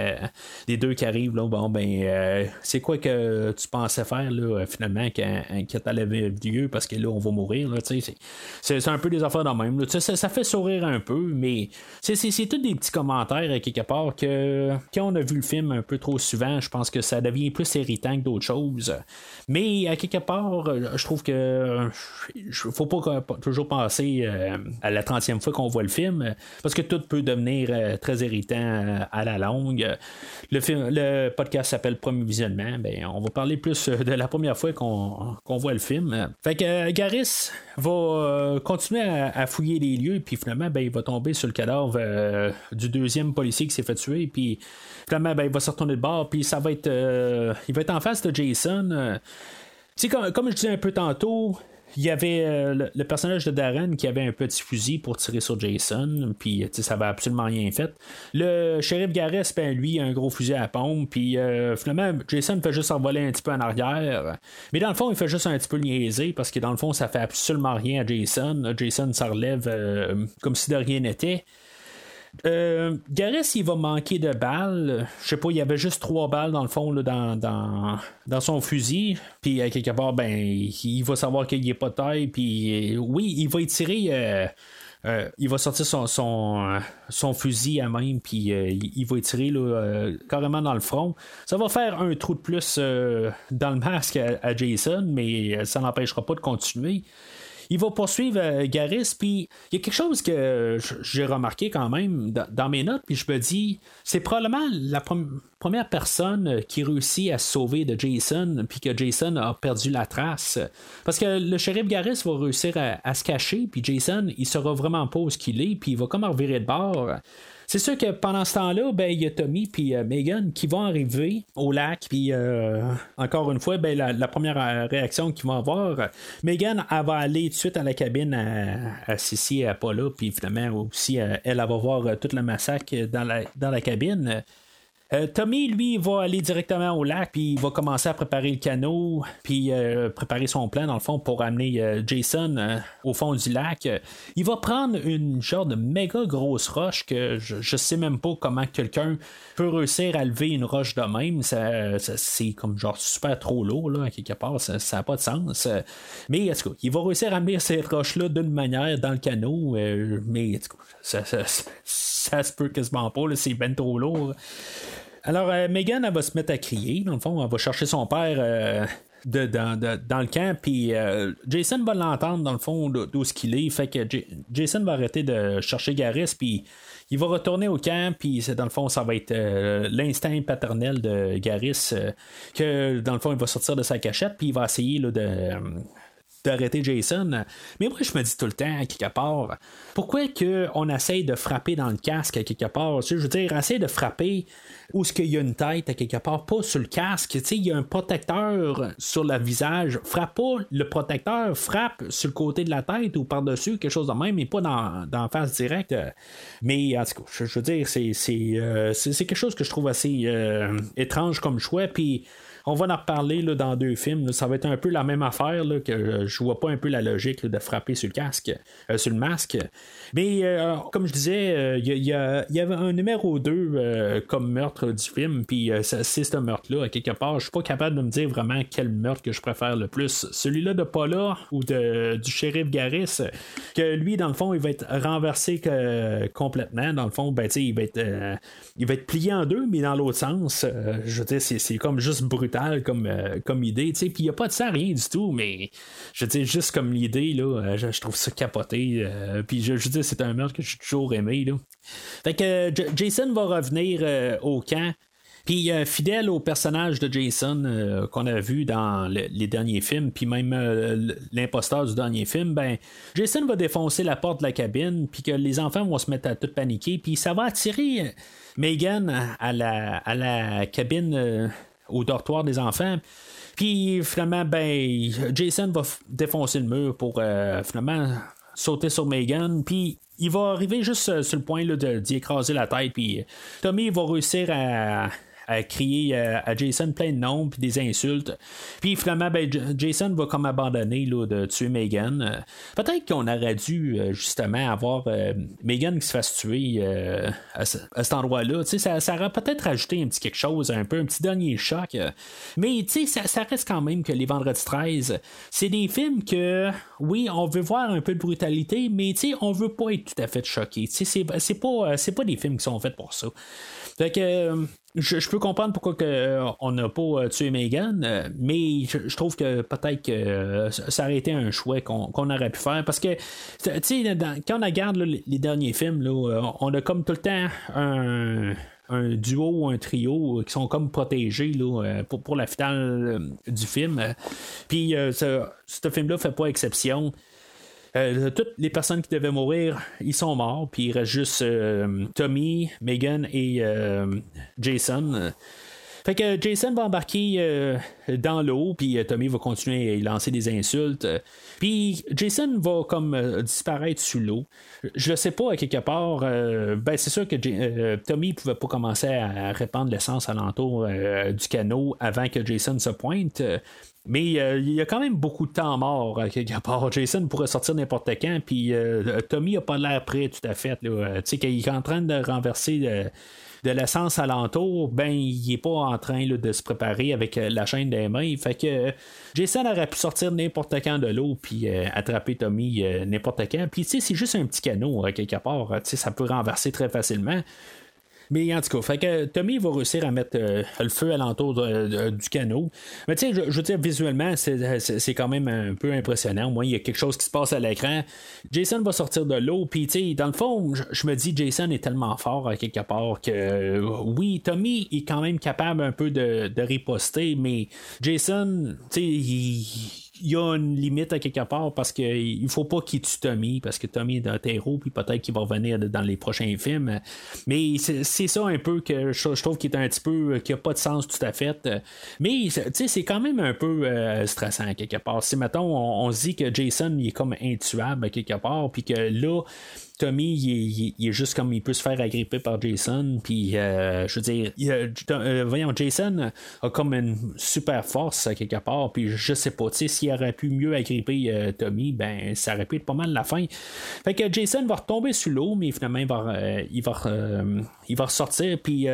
des deux qui arrivent. Là, bon, ben, euh, c'est quoi que tu pensais faire là, finalement quand, quand t'allais vieux parce que là, on va mourir. Là, c'est, un peu des affaires de même. Ça, ça, fait sourire un peu, mais c'est, c'est, tous des petits commentaires quelque part que quand on a vu le film un peu trop souvent, je pense que ça devient plus plus irritant que d'autres choses. Mais à quelque part, je trouve que faut pas toujours penser euh, à la 30e fois qu'on voit le film, parce que tout peut devenir euh, très irritant euh, à la longue. Le, film, le podcast s'appelle Premier Visionnement. Ben, on va parler plus de la première fois qu'on voit le film. Fait que Garis va continuer à, fouiller les lieux, puis finalement, ben, il va tomber sur le cadavre du deuxième policier qui s'est fait tuer, puis finalement, ben, il va se retourner de bord, puis ça va être euh, il va être en face de Jason. Euh, comme, comme je disais un peu tantôt, il y avait euh, le, personnage de Darren qui avait un petit fusil pour tirer sur Jason, puis ça va absolument rien fait. Le shérif Gareth, ben, lui, a un gros fusil à pompe, puis finalement, Jason fait juste envoler un petit peu en arrière. Mais dans le fond, il fait juste un petit peu niaiser, parce que dans le fond, ça fait absolument rien à Jason. Jason ça relève comme si de rien n'était. Euh, Gareth, il va manquer de balles. Je sais pas, il y avait juste trois balles dans le fond dans, dans, son fusil. Puis à quelque part, ben, il va savoir qu'il n'est pas de taille. Puis oui, il va étirer. Euh, euh, il va sortir son, son, fusil à même, puis il va tirer carrément dans le front. Ça va faire un trou de plus dans le masque à Jason, mais ça n'empêchera pas de continuer il va poursuivre euh, Garris, puis il y a quelque chose que j'ai remarqué quand même dans, mes notes, puis je me dis, c'est probablement la première personne qui réussit à se sauver de Jason, puis que Jason a perdu la trace. Parce que le shérif Garris va réussir à, se cacher, puis Jason, il sera vraiment pas où ce qu'il est, puis il va comme revirer de bord. C'est sûr que pendant ce temps-là, ben, il y a Tommy puis euh, Megan qui vont arriver au lac. Puis euh, encore une fois, ben, la, première euh, réaction qu'ils vont avoir, Megan, elle va aller tout de suite à la cabine à, à Sissi et à Paula. Puis aussi, elle, va voir toute la massacre dans la cabine. Euh, Tommy, lui, va aller directement au lac, puis il va commencer à préparer le canot, puis euh, préparer son plan, dans le fond, pour amener euh, Jason au fond du lac. Il va prendre une genre de méga grosse roche que je, sais même pas comment quelqu'un peut réussir à lever une roche de même. Ça, c'est comme genre super trop lourd, là, quelque part, ça n'a pas de sens. Mais, en tout cas, il va réussir à amener cette roche-là d'une manière dans le canot, mais, se peut quasiment pas, c'est ben trop lourd. Alors, euh, Megan, elle va se mettre à crier. Dans le fond, elle va chercher son père euh, dans, le camp. Puis euh, Jason va l'entendre, dans le fond, d'où ce qu'il est. Fait que Jason va arrêter de chercher Garris. Puis il va retourner au camp. Puis dans le fond, ça va être l'instinct paternel de Garris. que dans le fond, il va sortir de sa cachette. Puis il va essayer de d'arrêter Jason. Mais moi, je me dis tout le temps, à quelque part, pourquoi que on essaye de frapper dans le casque, à quelque part? je veux dire, essaye de frapper où ce qu'il y a une tête, à quelque part, pas sur le casque. Tu sais, il y a un protecteur sur le visage. Frappe pas le protecteur, frappe sur le côté de la tête ou par-dessus, quelque chose de même, mais pas dans, dans face directe. Mais, en tout cas, je, veux dire, c'est, c'est, euh, quelque chose que je trouve assez euh, étrange comme choix. Puis, on va en reparler là, dans deux films. Ça va être un peu la même affaire que je vois pas un peu la logique de frapper sur le casque, sur le masque. Mais comme je disais, il y, avait un numéro 2 comme meurtre du film, puis c'est ce meurtre-là, quelque part. Je suis pas capable de me dire vraiment quel meurtre que je préfère le plus. Celui-là de Paula ou du shérif Garris, que lui, dans le fond, il va être renversé complètement. Dans le fond, ben, il va être il plié en deux, mais dans l'autre sens. je veux dire, c'est, comme juste brutal comme, comme idée. Puis il n'y a pas de ça, rien du tout, mais je dire, juste comme l'idée, là, je, trouve ça capoté. puis je, dire, c'est un meurtre que j'ai toujours aimé. Là. Fait que Jason va revenir au camp. Puis euh, fidèle au personnage de Jason euh, qu'on a vu dans les derniers films, puis même euh, l'imposteur du dernier film, ben Jason va défoncer la porte de la cabine, puis que les enfants vont se mettre à tout paniquer, puis ça va attirer Megan à la, à la cabine au dortoir des enfants. Puis finalement, ben Jason va défoncer le mur pour finalement sauter sur Megan, puis il va arriver juste sur le point d'y écraser la tête, puis Tommy va réussir à à crier euh, à, Jason plein de noms puis des insultes. Puis finalement, ben, Jason va comme abandonner de tuer Megan. Euh, peut-être qu'on aurait dû euh, justement avoir Megan qui se fasse tuer à, cet endroit-là. Ça, ça aurait peut-être rajouté un petit quelque chose, un peu un petit dernier choc. Mais ça, ça reste quand même que les Vendredis 13, c'est des films que, oui, on veut voir un peu de brutalité, mais on veut pas être tout à fait choqué. C'est pas, pas des films qui sont faits pour ça. Fait que je, peux comprendre pourquoi euh, on n'a pas euh, tué Megan, euh, mais je, trouve que peut-être que ça aurait été un choix qu'on, aurait pu faire. Parce que, tu sais, quand on regarde les derniers films, on a comme tout le temps un, duo ou un trio qui sont comme protégés pour la finale du film. Puis ce, ce film-là fait pas exception. Euh, toutes les personnes qui devaient mourir, ils sont morts, puis il reste juste euh, Tommy, Megan et euh, Jason. Fait que Jason va embarquer dans l'eau, puis Tommy va continuer à lancer des insultes. Puis Jason va comme disparaître sous l'eau. Je ne sais pas, à quelque part, ben c'est sûr que Tommy pouvait pas commencer à répandre l'essence alentour du canot avant que Jason se pointe. Mais euh, il y a quand même beaucoup de temps mort euh, quelque part. Jason pourrait sortir n'importe quand, puis euh, Tommy a pas l'air prêt tout à fait. tu sais, qu'il est en train de renverser de, l'essence alentour, ben il est pas en train de se préparer avec la chaîne des mains. Fait que Jason aurait pu sortir n'importe quand de l'eau puis attraper Tommy n'importe quand. Puis tu sais, c'est juste un petit canot quelque part. Tu sais, ça peut renverser très facilement. Mais en tout cas, fait que Tommy va réussir à mettre euh, le feu alentour du canot. Mais tu sais, je, veux dire, visuellement, c'est quand même un peu impressionnant. Moins, il y a quelque chose qui se passe à l'écran. Jason va sortir de l'eau, puis tu sais, dans le fond, je, me dis, Jason est tellement fort à quelque part que euh, oui, Tommy est quand même capable un peu de, de riposter, mais Jason, tu sais, il il y a une limite à quelque part parce qu'il faut pas qu'il tue Tommy parce que Tommy est un terreau puis peut-être qu'il va revenir dans les prochains films. Mais c'est ça un peu que je, trouve qu'il est un petit peu qui a pas de sens tout à fait. Mais c'est quand même un peu euh, stressant à quelque part. Si mettons on, se dit que Jason il est comme intuable à quelque part puis que là Tommy, il est, juste comme il peut se faire agripper par Jason. Puis, euh, je veux dire, euh, voyons, Jason a comme une super force à quelque part. Puis, je sais pas, tu sais, s'il aurait pu mieux agripper euh, Tommy, ben, ça aurait pu être pas mal la fin. Fait que Jason va retomber sous l'eau, mais finalement, il va, il va, il va ressortir. Puis,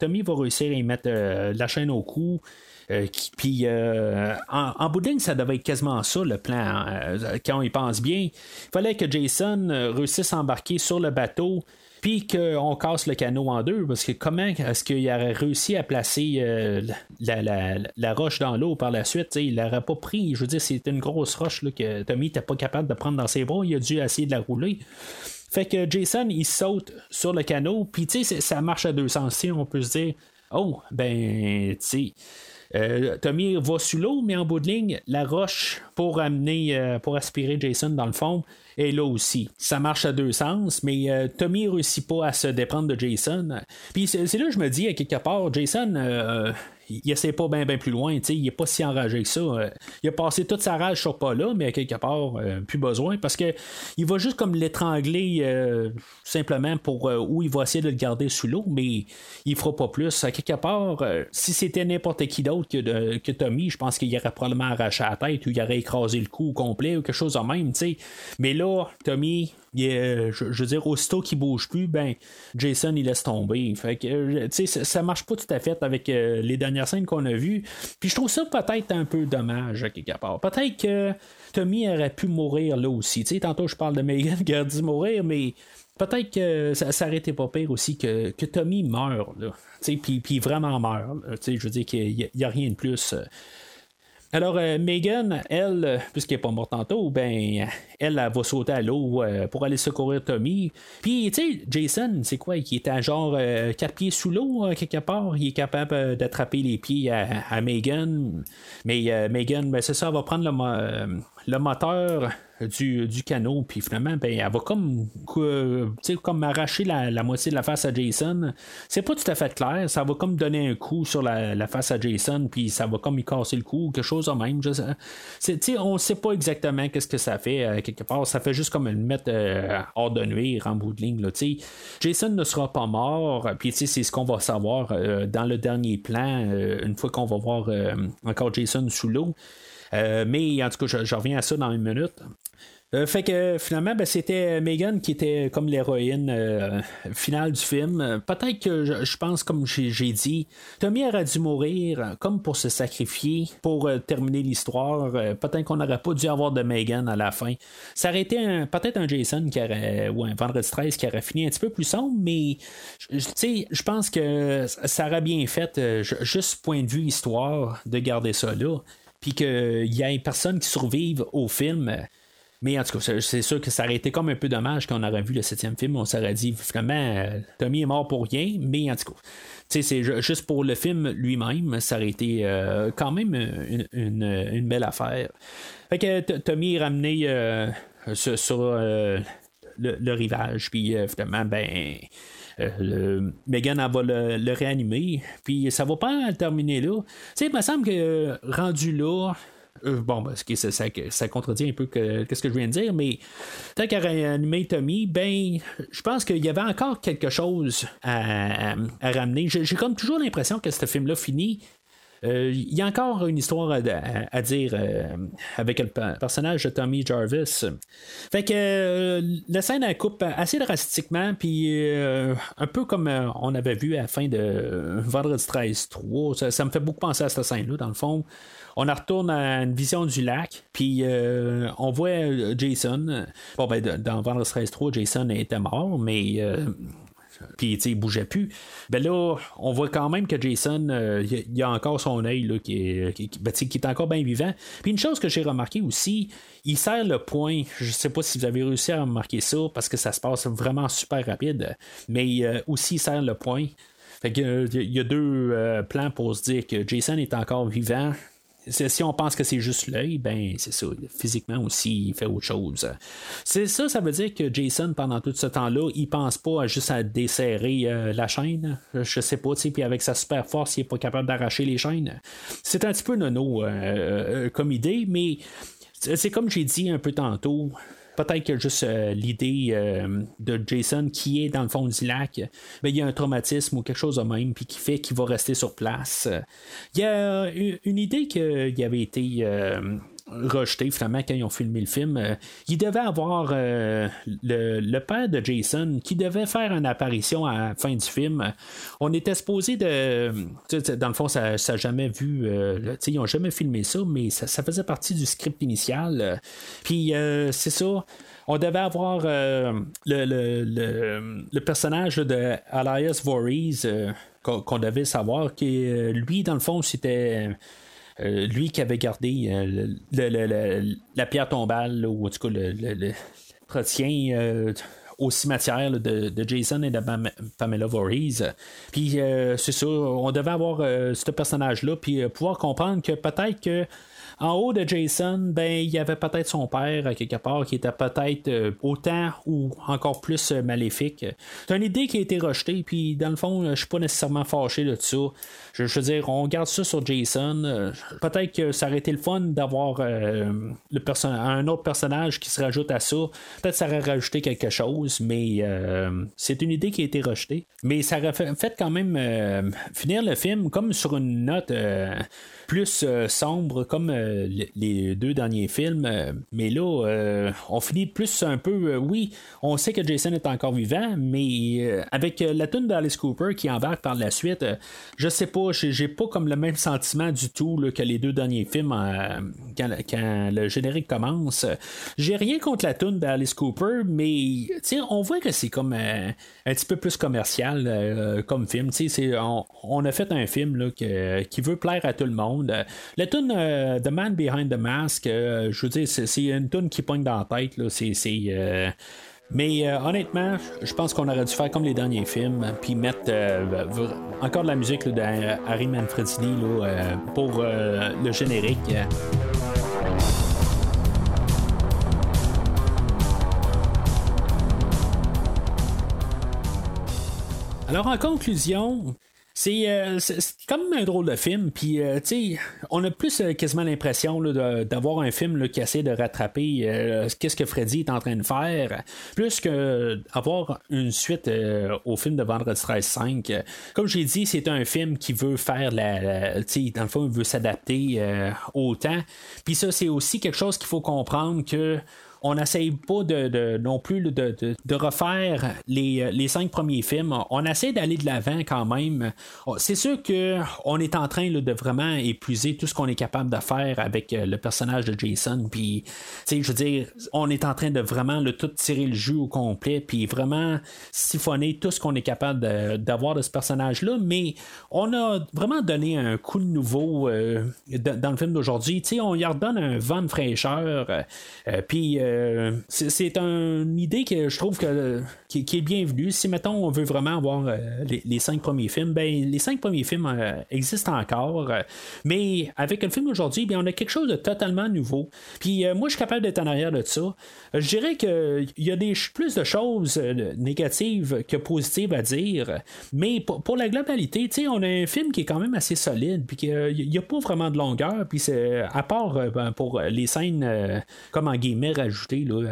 Tommy va réussir à y mettre la chaîne au cou. Euh, puis euh, en, en bout ça devait être quasiment ça le plan. Euh, quand on y pense bien, il fallait que Jason réussisse à embarquer sur le bateau puis qu'on casse le canot en deux, parce que comment est-ce qu'il aurait réussi à placer la, roche dans l'eau par la suite? Il l'aurait pas pris. Je veux dire, c'était une grosse roche là, que Tommy n'était pas capable de prendre dans ses bras. Il a dû essayer de la rouler. Fait que Jason, il saute sur le canot, puis ça marche à deux sens. On peut se dire, oh, ben, tu sais euh, Tommy va sous l'eau, mais en bout de ligne, la roche pour amener, euh, pour aspirer Jason dans le fond, est là aussi. Ça marche à deux sens, mais euh, Tommy réussit pas à se déprendre de Jason. Puis c'est là que je me dis, à quelque part, Jason il essaie pas bien ben plus loin, il est pas si enragé que ça. Euh, il a passé toute sa rage sur pas là, mais quelque part, euh, plus besoin, parce que il va juste comme l'étrangler euh, simplement pour où il va essayer de le garder sous l'eau, mais il fera pas plus. À quelque part, si c'était n'importe qui d'autre que, que Tommy, je pense qu'il aurait probablement arraché la tête ou il aurait écrasé le cou complet ou quelque chose de même, Mais là, Tommy, je, veux dire, aussitôt qu'il bouge plus, ben Jason il laisse tomber. Fait que ça, ça marche pas tout à fait avec les dernières scènes qu'on a vues. Puis je trouve ça peut-être un peu dommage quelque part. Peut-être que Tommy aurait pu mourir là aussi. Tu sais, tantôt je parle de Megan qui a dû mourir, mais peut-être que ça, s'arrêtait pas pire aussi que, que Tommy meurt. Puis, puis vraiment meurt. Je veux dire qu'il n'y a, rien de plus. Euh, alors, euh, Megan, elle, euh, puisqu'elle n'est pas morte tantôt, ben, elle, elle va sauter à l'eau euh, pour aller secourir Tommy. Puis, tu sais, Jason, c'est quoi? Il est à genre quatre pieds sous l'eau, quelque part. Il est capable d'attraper les pieds à, Megan. Mais Megan, ben, c'est ça, elle va prendre le, le moteur du, du canot, puis finalement, ben, elle va comme, comme arracher la, moitié de la face à Jason. C'est pas tout à fait clair, ça va comme donner un coup sur la, face à Jason, puis ça va comme y casser le cou, quelque chose de même. Je, on sait pas exactement qu'est-ce que ça fait, euh, quelque part. Ça fait juste comme le mettre euh, hors de nuire en bout de ligne. Là, Jason ne sera pas mort, puis c'est ce qu'on va savoir euh, dans le dernier plan, une fois qu'on va voir encore Jason sous l'eau. Euh, mais en tout cas, je, reviens à ça dans une minute. Euh, fait que finalement, ben, c'était Megan qui était comme l'héroïne euh, finale du film. Peut-être que je, pense, comme j'ai dit, Tommy aurait dû mourir comme pour se sacrifier pour terminer l'histoire. peut-être qu'on n'aurait pas dû avoir de Megan à la fin. Ça aurait été peut-être un Jason qui aurait, ou un Vendredi 13 qui aurait fini un petit peu plus sombre, mais je pense que ça aurait bien fait, juste point de vue histoire, de garder ça là puis qu'il y ait personne qui survive au film. Mais en tout cas, c'est sûr que ça aurait été comme un peu dommage qu'on aurait vu le septième film. On s'aurait dit, finalement, euh, Tommy est mort pour rien. Mais en tout cas, c'est juste pour le film lui-même, ça aurait été euh, quand même une, belle affaire. Fait que Tommy est ramené euh, sur, le, rivage. Puis finalement, ben Megan va le, réanimer, puis ça va pas terminer là. Tu sais, il me semble que rendu là, euh, bon, parce que ça, contredit un peu ce que je viens de dire, mais tant qu'à réanimer Tommy, ben, je pense qu'il y avait encore quelque chose à, ramener. J'ai comme toujours l'impression que ce film-là finit euh, il y a encore une histoire à, dire euh, avec le personnage de Tommy Jarvis. Fait que la scène elle coupe assez drastiquement, puis un peu comme on avait vu à la fin de Vendredi 13 3. Ça, me fait beaucoup penser à cette scène-là, dans le fond. On retourne à une vision du lac, puis on voit Jason. Bon, ben, dans Vendredi 13 3, Jason était mort, mais puis il bougeait plus. Ben là, on voit quand même que Jason, euh, il a encore son œil là, qui, est, ben, qui, est encore bien vivant. Puis une chose que j'ai remarqué aussi, il serre le point. Je sais pas si vous avez réussi à remarquer ça parce que ça se passe vraiment super rapide, mais euh, aussi il serre le point. Fait que, il y a deux euh, plans pour se dire que Jason est encore vivant si on pense que c'est juste l'œil, ben c'est ça. Physiquement aussi, il fait autre chose. C'est ça, ça veut dire que Jason, pendant tout ce temps-là, il pense pas à juste à desserrer euh, la chaîne. Je sais pas, puis avec sa super force, il est pas capable d'arracher les chaînes. C'est un petit peu nono euh, euh, comme idée, mais c'est comme j'ai dit un peu tantôt peut-être que juste euh, l'idée euh, de Jason qui est dans le fond du lac, il y a un traumatisme ou quelque chose de même, puis qui fait qu'il va rester sur place. Il y a une idée qui avait été euh, rejeté finalement quand ils ont filmé le film. Euh, il devait avoir euh, le, père de Jason qui devait faire une apparition à la fin du film. On était supposé de. Dans le fond, ça n'a jamais vu. Euh, ils n'ont jamais filmé ça, mais ça, faisait partie du script initial. Puis c'est ça. On devait avoir le, le, personnage de Elias Voorhees qu'on devait savoir, qui lui, dans le fond, c'était euh, lui qui avait gardé euh, la pierre tombale, ou en tout cas le, le, euh, au cimetière de, Jason et de Pamela Voorhees. Puis c'est ça, on devait avoir ce personnage-là, puis pouvoir comprendre que peut-être que en haut de Jason, ben il y avait peut-être son père quelque part qui était peut-être autant ou encore plus maléfique. C'est une idée qui a été rejetée, puis dans le fond, je suis pas nécessairement fâché de ça. Je, veux dire, on garde ça sur Jason. Euh, peut-être que ça aurait été le fun d'avoir le un autre personnage qui se rajoute à ça. Peut-être que ça aurait rajouté quelque chose, mais c'est une idée qui a été rejetée. Mais ça aurait fait, quand même finir le film comme sur une note plus sombre, comme les deux derniers films. Euh, mais là, euh, on finit plus un peu. Euh, oui, on sait que Jason est encore vivant, mais avec la tune d'Alice Cooper qui embarque par la suite, je sais pas, j'ai pas comme le même sentiment du tout que les deux derniers films quand, le générique commence. J'ai rien contre la tune d'Alice Cooper, mais on voit que c'est comme un petit peu plus commercial comme film. On, on, a fait un film là, qui veut plaire à tout le monde. La tune de Man Behind the Mask, euh, je veux dire, c'est une tune qui pogne dans la tête. C'est, euh, mais euh, honnêtement, je pense qu'on aurait dû faire comme les derniers films, puis mettre encore de la musique d'Harry Manfredini pour le générique. Alors en conclusion, euh, c'est comme un drôle de film, puis euh, tu sais, on a plus euh, quasiment l'impression d'avoir un film qui essaie de rattraper qu'est-ce que Freddy est en train de faire, plus que avoir une suite au film de Vendredi 13 5. Comme j'ai dit, c'est un film qui veut faire la, tu sais, dans le fond, il veut s'adapter au temps. Puis ça, c'est aussi quelque chose qu'il faut comprendre que on n'essaye pas non plus de, refaire les, cinq premiers films. On essaie d'aller de l'avant quand même. C'est sûr qu'on est en train de vraiment épuiser tout ce qu'on est capable de faire avec euh, le personnage de Jason. On est en train de vraiment le tout tirer le jus au complet, puis vraiment siphonner tout ce qu'on est capable d'avoir de, ce personnage-là. Mais on a vraiment donné un coup de nouveau euh, dans le film d'aujourd'hui. On y redonne un vent de fraîcheur. Euh, puis euh, c'est une idée que je trouve que, qui, est bienvenue. Si, mettons, on veut vraiment avoir euh, les, cinq premiers films, ben, les cinq premiers films euh, existent encore. mais avec le film d'aujourd'hui, ben, on a quelque chose de totalement nouveau. Puis moi, je suis capable d'être en arrière de ça. Je dirais qu'il y a des, plus de choses négatives que positives à dire. Mais pour, la globalité, on a un film qui est quand même assez solide. Puis qu'il n'y a, pas vraiment de longueur. Puis à part ben, pour les scènes, comme en guillemets,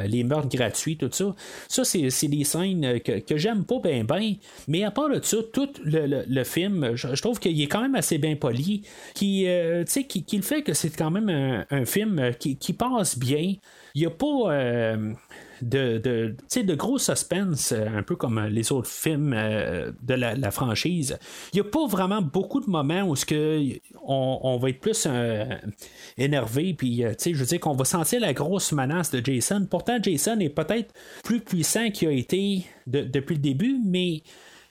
les meurtres gratuits, tout ça. Ça, c'est des scènes que, j'aime pas bien, bien. Mais à part de ça, tout le, film, je, trouve qu'il est quand même assez bien poli. Qui, euh, qui, le fait que c'est quand même un, film qui, qui, passe bien. Il n'y a pas. Euh, de, de, gros suspense, euh, un peu comme les autres films euh, de la, franchise. Il n'y a pas vraiment beaucoup de moments où que on, va être plus euh, énervé, puis je veux dire qu'on va sentir la grosse menace de Jason. Pourtant, Jason est peut-être plus puissant qu'il a été depuis le début, mais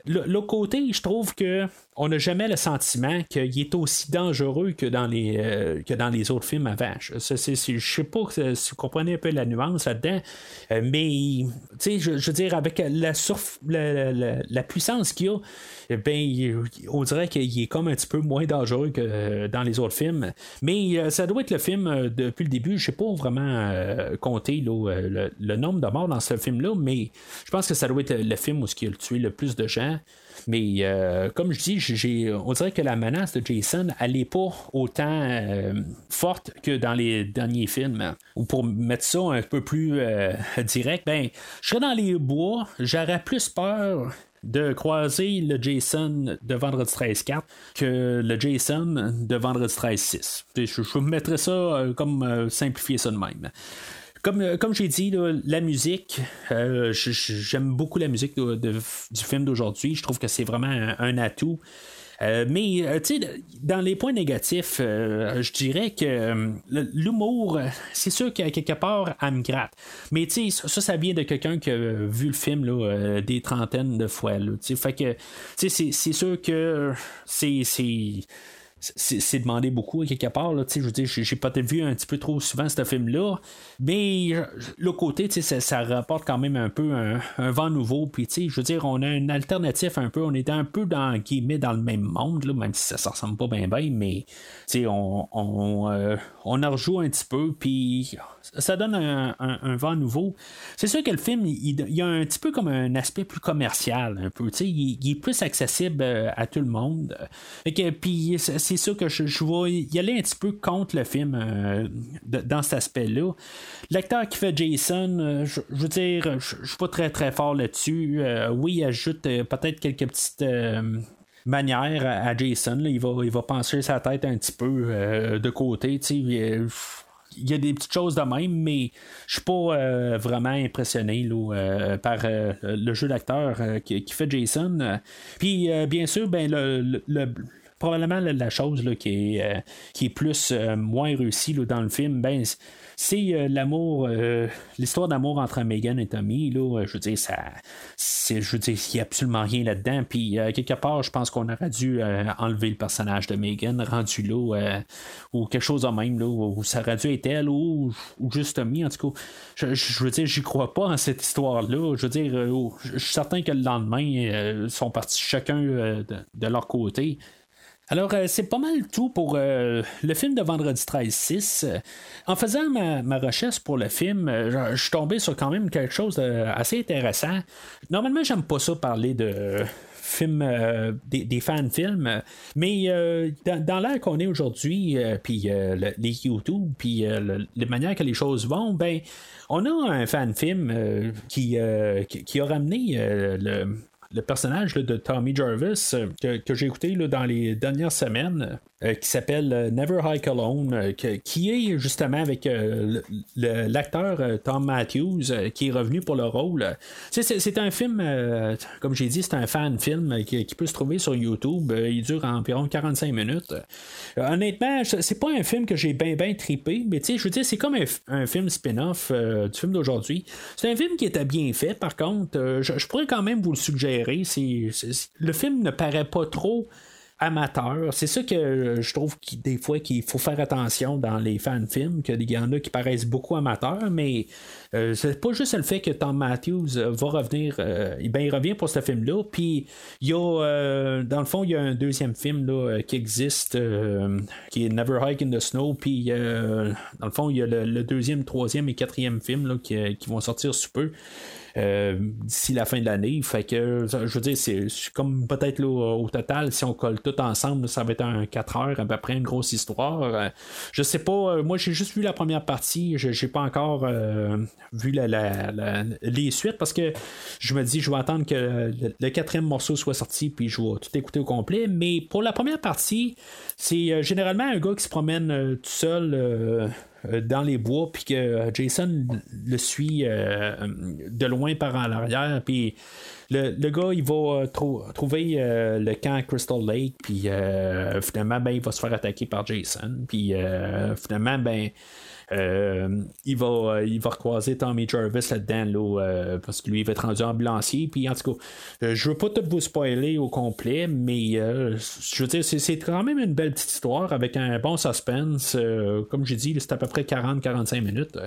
L'autre côté, je trouve que on n'a jamais le sentiment qu'il est aussi dangereux que dans les, euh, autres films avant. Je, ne sais pas si vous comprenez un peu la nuance là-dedans, euh, mais je, veux dire, avec la, puissance qu'il a, eh ben, on dirait qu'il est comme un petit peu moins dangereux que euh, dans les autres films. Mais ça doit être le film depuis le début. Je sais pas vraiment compter le, nombre de morts dans ce film-là, mais je pense que ça doit être le film où il a tué le plus de gens. Mais euh, comme je dis, on dirait que la menace de Jason, n'est pas autant euh, forte que dans les derniers films. Ou pour mettre ça un peu plus euh, direct, ben, je serais dans les bois, j'aurais plus peur de croiser le Jason de Vendredi 13-4 que le Jason de Vendredi 13-6. Je, je, mettrais ça comme simplifier ça de même. Euh, comme, j'ai dit, la musique, euh, j'aime beaucoup la musique du film d'aujourd'hui. Je trouve que c'est vraiment un, atout. Euh, mais, dans les points négatifs, je dirais que l'humour, c'est sûr qu'à quelque part, elle me gratte. Mais, ça, ça vient de quelqu'un qui a vu le film des trentaines de fois. Fait que, c'est sûr que c'est c'est demandé beaucoup à quelque part. Là, je veux dire, j'ai peut-être vu un petit peu trop souvent ce film-là, mais le côté, ça, ça rapporte quand même un peu un, vent nouveau. Puis, je veux dire, on a une alternative un peu. On est un peu dans guillemets dans le même monde, là, même si ça ne ressemble pas bien, bien, mais on, on, euh, on en rejoue un petit peu, puis ça donne un, vent nouveau. C'est sûr que le film, il, il y a un petit peu comme un aspect plus commercial, un peu. Il, il est plus accessible euh, à tout le monde. Que, puis c'est sûr que je, je vais y aller un petit peu contre le film euh, dans cet aspect-là. L'acteur qui fait Jason, euh, je, veux dire, je, je suis pas très très fort là-dessus. Oui, il ajoute peut-être quelques petites. Manières à Jason, il, va, il va penser sa tête un petit peu euh, de côté, euh, il y a des petites choses de même, mais je suis pas euh, vraiment impressionné là, euh, par le jeu d'acteur qui, fait Jason. Puis bien sûr, ben le, le- le- probablement la, chose là, qui, est, qui est plus moins réussie là, dans le film, ben c'est euh, l'amour, euh, l'histoire d'amour entre Megan et Tommy. Là, euh, je veux dire, ça, c'est, je veux dire, il n'y a absolument rien là-dedans. Puis euh, quelque part, je pense qu'on aurait dû enlever le personnage de Megan rendu là, ou quelque chose de même, là, où ça aurait dû être elle ou, ou juste Tommy. En tout cas, je, je veux dire, j'y crois pas en cette histoire-là. Je veux dire, euh, je suis certain que le lendemain, ils sont partis chacun de, de leur côté. Alors, euh, c'est pas mal tout pour euh, le film de Vendredi 13-6. Euh, En faisant ma, ma recherche pour le film, je- suis tombé sur quand même quelque chose d'assez intéressant. Normalement, j'aime pas ça parler de films, des, des fan-films, mais dans, dans l'ère qu'on est aujourd'hui, puis le- les YouTube, puis le- les manières que les choses vont, ben, on a un fan-film qui, qui, qui a ramené le le personnage de Tommy Jarvis euh, que, que j'ai écouté là, dans les dernières semaines, euh, qui s'appelle euh, Never Hike Alone, qui est justement avec l'acteur Tom Matthews qui est revenu pour le rôle. C'est, un film, comme j'ai dit, c'est un fan film qui, peut se trouver sur YouTube. Il dure environ 45 minutes. Honnêtement, c'est pas un film que j'ai bien bien trippé, mais je veux dire, c'est comme un, film spin-off du film d'aujourd'hui. C'est un film qui était bien fait, par contre. Je pourrais quand même vous le suggérer. Le film ne paraît pas trop amateur. C'est ça que je trouve des fois qu'il faut faire attention dans les fan-films, qu'il y en a qui paraissent beaucoup amateurs, mais euh, c'est pas juste le fait que Tom Matthews euh, va revenir, euh, ben, il revient pour ce film-là, puis il y a, euh, dans le fond, il y a un deuxième film là, qui existe, qui est Never Hike in the Snow, puis dans le fond, il y a le, le deuxième, troisième et quatrième film là, qui, qui vont sortir sous peu. Euh, d'ici la fin de l'année. Fait que, je veux dire, c'est comme peut-être au total, si on colle tout ensemble, ça va être un 4 heures à peu près, une grosse histoire. Euh, je sais pas, euh, moi j'ai juste vu la première partie, je j'ai pas encore euh, vu les suites parce que je me dis, je vais attendre que le, quatrième morceau soit sorti, puis je vais tout écouter au complet. Mais pour la première partie, c'est euh, généralement un gars qui se promène euh, tout seul. Euh, dans les bois, puis que euh, Jason le suit euh, de loin par en arrière, puis le, le gars, il va trou- trouver le camp Crystal Lake, puis finalement, ben, il va se faire attaquer par Jason, puis finalement, ben, il, va, euh, il va recroiser Tommy Jarvis là-dedans, là, euh, parce que lui, il va être rendu ambulancier. Puis en tout cas, euh, je veux pas tout vous spoiler au complet, mais euh, je veux dire, c'est, quand même une belle petite histoire avec un bon suspense. euh, comme j'ai dit, c'est à peu près 40-45 minutes.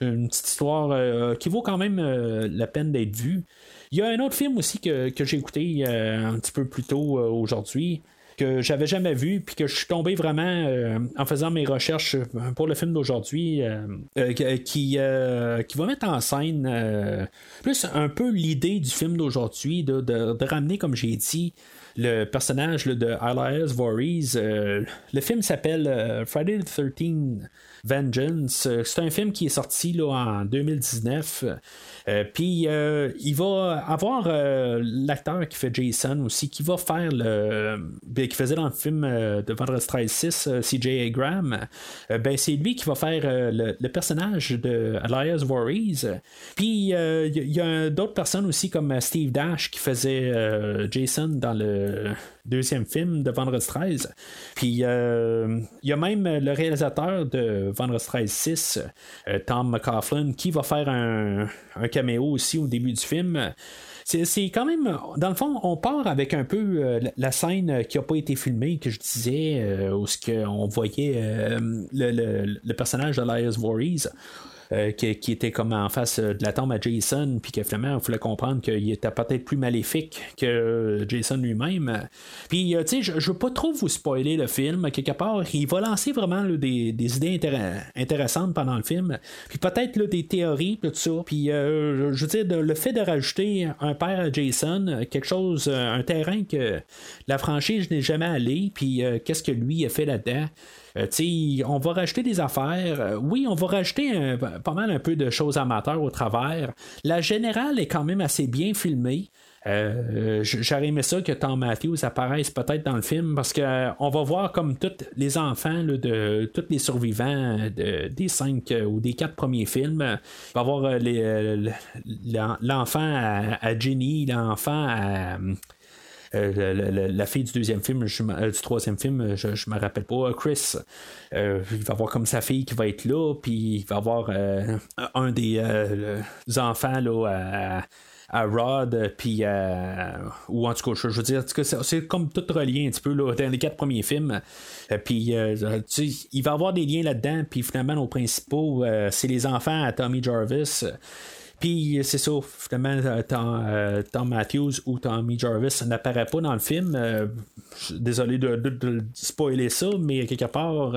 Une petite histoire euh, qui vaut quand même euh, la peine d'être vue. Il y a un autre film aussi que, que j'ai écouté euh, un petit peu plus tôt euh, aujourd'hui que j'avais jamais vu, puis que je suis tombé vraiment euh, en faisant mes recherches pour le film d'aujourd'hui, euh, euh, qui, euh, qui va mettre en scène euh, plus un peu l'idée du film d'aujourd'hui, de, de- ramener, comme j'ai dit, le personnage de Elias Voorhees. Euh, le film s'appelle euh, Friday the 13th Vengeance. Euh, C'est un film qui est sorti là, en 2019. Euh, Puis euh, il va avoir l'acteur qui fait Jason aussi, qui va faire le. ben, qui faisait dans le film de Vendredi 13 6, euh, CJ Graham. Ben, c'est lui qui va faire le, personnage de Elias Voorhees. Puis il y, a d'autres personnes aussi comme Steve Dash qui faisait Jason dans le deuxième film de Vendredi 13. Puis euh, il y a même le réalisateur de Vendredi 13 6, euh, Tom McCaughlin, qui va faire un, un caméo aussi au début du film. c'est, quand même, dans le fond, on part avec un peu euh, la- scène qui n'a pas été filmée, que je disais, euh, où ce on voyait le, le- le personnage d'Elias Voorhees. Euh, qui, était comme en face euh, de la tombe à Jason, puis que finalement, il fallait comprendre qu'il était peut-être plus maléfique que euh, Jason lui-même. Puis, tu sais, je, je veux pas trop vous spoiler le film. Quelque part, il va lancer vraiment des, idées intér- intéressantes pendant le film. Puis peut-être des théories, tout ça. Puis, je veux dire, le fait de rajouter un père à Jason, quelque chose, un terrain que la franchise n'est jamais allé, puis qu'est-ce que lui a fait là-dedans? Euh, on va rajouter des affaires. Euh, oui, on va rajouter pas mal un peu de choses amateurs au travers. La générale est quand même assez bien filmée. Euh, J'aurais aimé ça que Tom Matthews apparaisse peut-être dans le film parce qu'on va voir comme tous les enfants de tous les survivants de- des cinq ou des quatre premiers films. Il va l'en- l'enfant à, à Jenny, l'enfant à. Euh, la fille du deuxième film, euh, du troisième film, je, je me rappelle pas, euh, Chris. Euh, il va avoir comme sa fille qui va être là, puis il va avoir euh, un des euh, enfants là, à, à Rod, puis euh, ou en tout cas, je, veux dire, c'est, comme tout relié un petit peu là, dans les quatre premiers films. Euh, puis euh, il va avoir des liens là-dedans, puis finalement, nos principaux, euh, c'est les enfants à Tommy Jarvis. Puis c'est ça, finalement, euh, Tom, euh, Tom Matthews ou Tommy Jarvis n'apparaît pas dans le film. Euh, désolé de, spoiler ça, mais quelque part,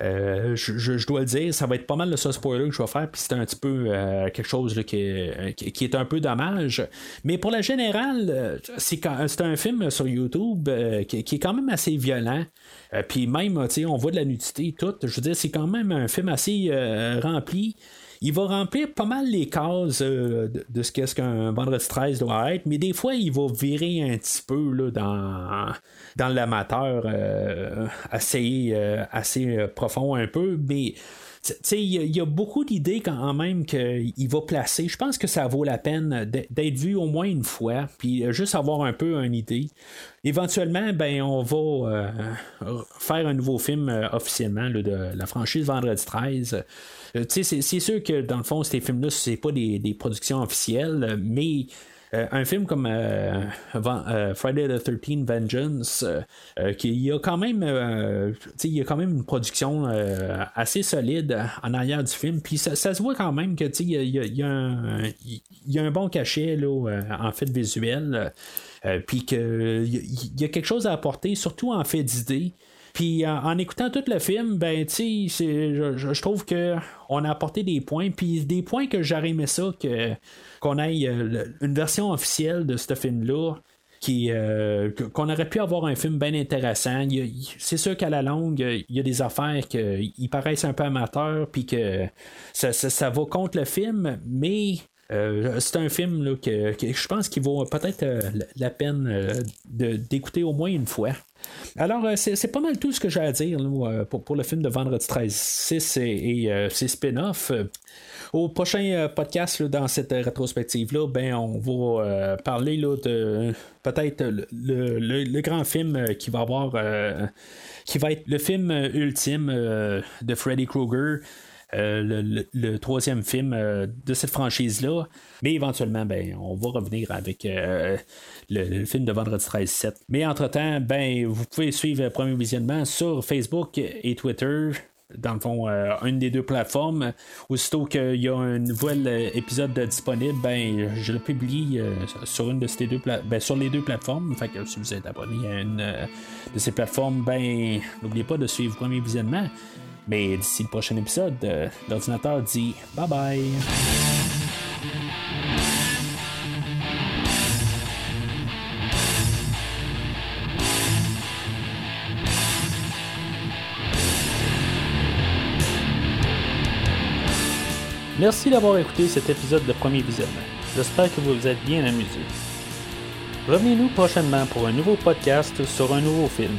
je, dois le dire, ça va être pas mal le seul spoiler que je vais faire, puis c'est un petit peu quelque chose qui, est, un peu dommage. Mais pour la générale, c'est un film sur YouTube qui, qui est quand même assez violent. Puis même, on voit de la nudité et tout. Je veux dire, c'est quand même un film assez rempli. Il va remplir pas mal les cases euh, de, ce qu'est-ce qu'un vendredi 13 doit être, mais des fois, il va virer un petit peu dans, l'amateur euh, assez, euh, assez euh, profond un peu, mais il y, a- beaucoup d'idées quand même qu'il va placer. Je pense que ça vaut la peine d'être vu au moins une fois, puis euh, juste avoir un peu une idée. Éventuellement, ben, on va euh, faire un nouveau film euh, officiellement de la franchise Vendredi 13. Euh, tu sais, c'est, sûr que dans le fond, ces films-là, c'est pas des productions officielles, mais euh, un film comme euh, euh, Friday the 13 Vengeance, qui il y a quand même, il y a quand même une production assez solide en arrière du film, puis ça, se voit quand même que il y y a- un, bon cachet là, en fait visuel, puis qu'il y a quelque chose à apporter, surtout en fait d'idées. Puis en, en écoutant tout le film, ben tu je, je- trouve que on a apporté des points, puis des points que j'aurais aimé ça qu'on ait euh, une version officielle de ce film-là. Euh, qu'on aurait pu avoir un film bien intéressant. C'est sûr qu'à la longue, il y a des affaires qui paraissent un peu amateurs, puis que ça, ça- ça va contre le film, mais euh, c'est un film que, je pense qu'il vaut peut-être euh, la- peine euh, d'écouter au moins une fois. Alors, c'est pas mal tout ce que j'ai à dire pour, le film de Vendredi 13 6 et, et, ses spin-offs. Au prochain podcast, dans cette rétrospective-là, ben, on va parler de peut-être le, le- grand film qui va avoir qui va être le film ultime de Freddy Krueger. Euh, le, troisième film euh, de cette franchise-là. Mais éventuellement, ben, on va revenir avec euh, le, film de Vendredi 13-7. Mais entre-temps, ben, vous pouvez suivre premier visionnement sur Facebook et Twitter. Dans le fond, une des deux plateformes. Aussitôt qu'il y a un nouvel épisode de disponible, ben, je le publie sur une de ces deux pla- ben, sur les deux plateformes. Fait que si vous êtes abonné à une de ces plateformes, ben, n'oubliez pas de suivre premier visionnement. Mais d'ici le prochain épisode, euh, l'ordinateur dit bye bye. Merci d'avoir écouté cet épisode de Premier Visionnement. J'espère que vous vous êtes bien amusé. Revenez-nous prochainement pour un nouveau podcast sur un nouveau film.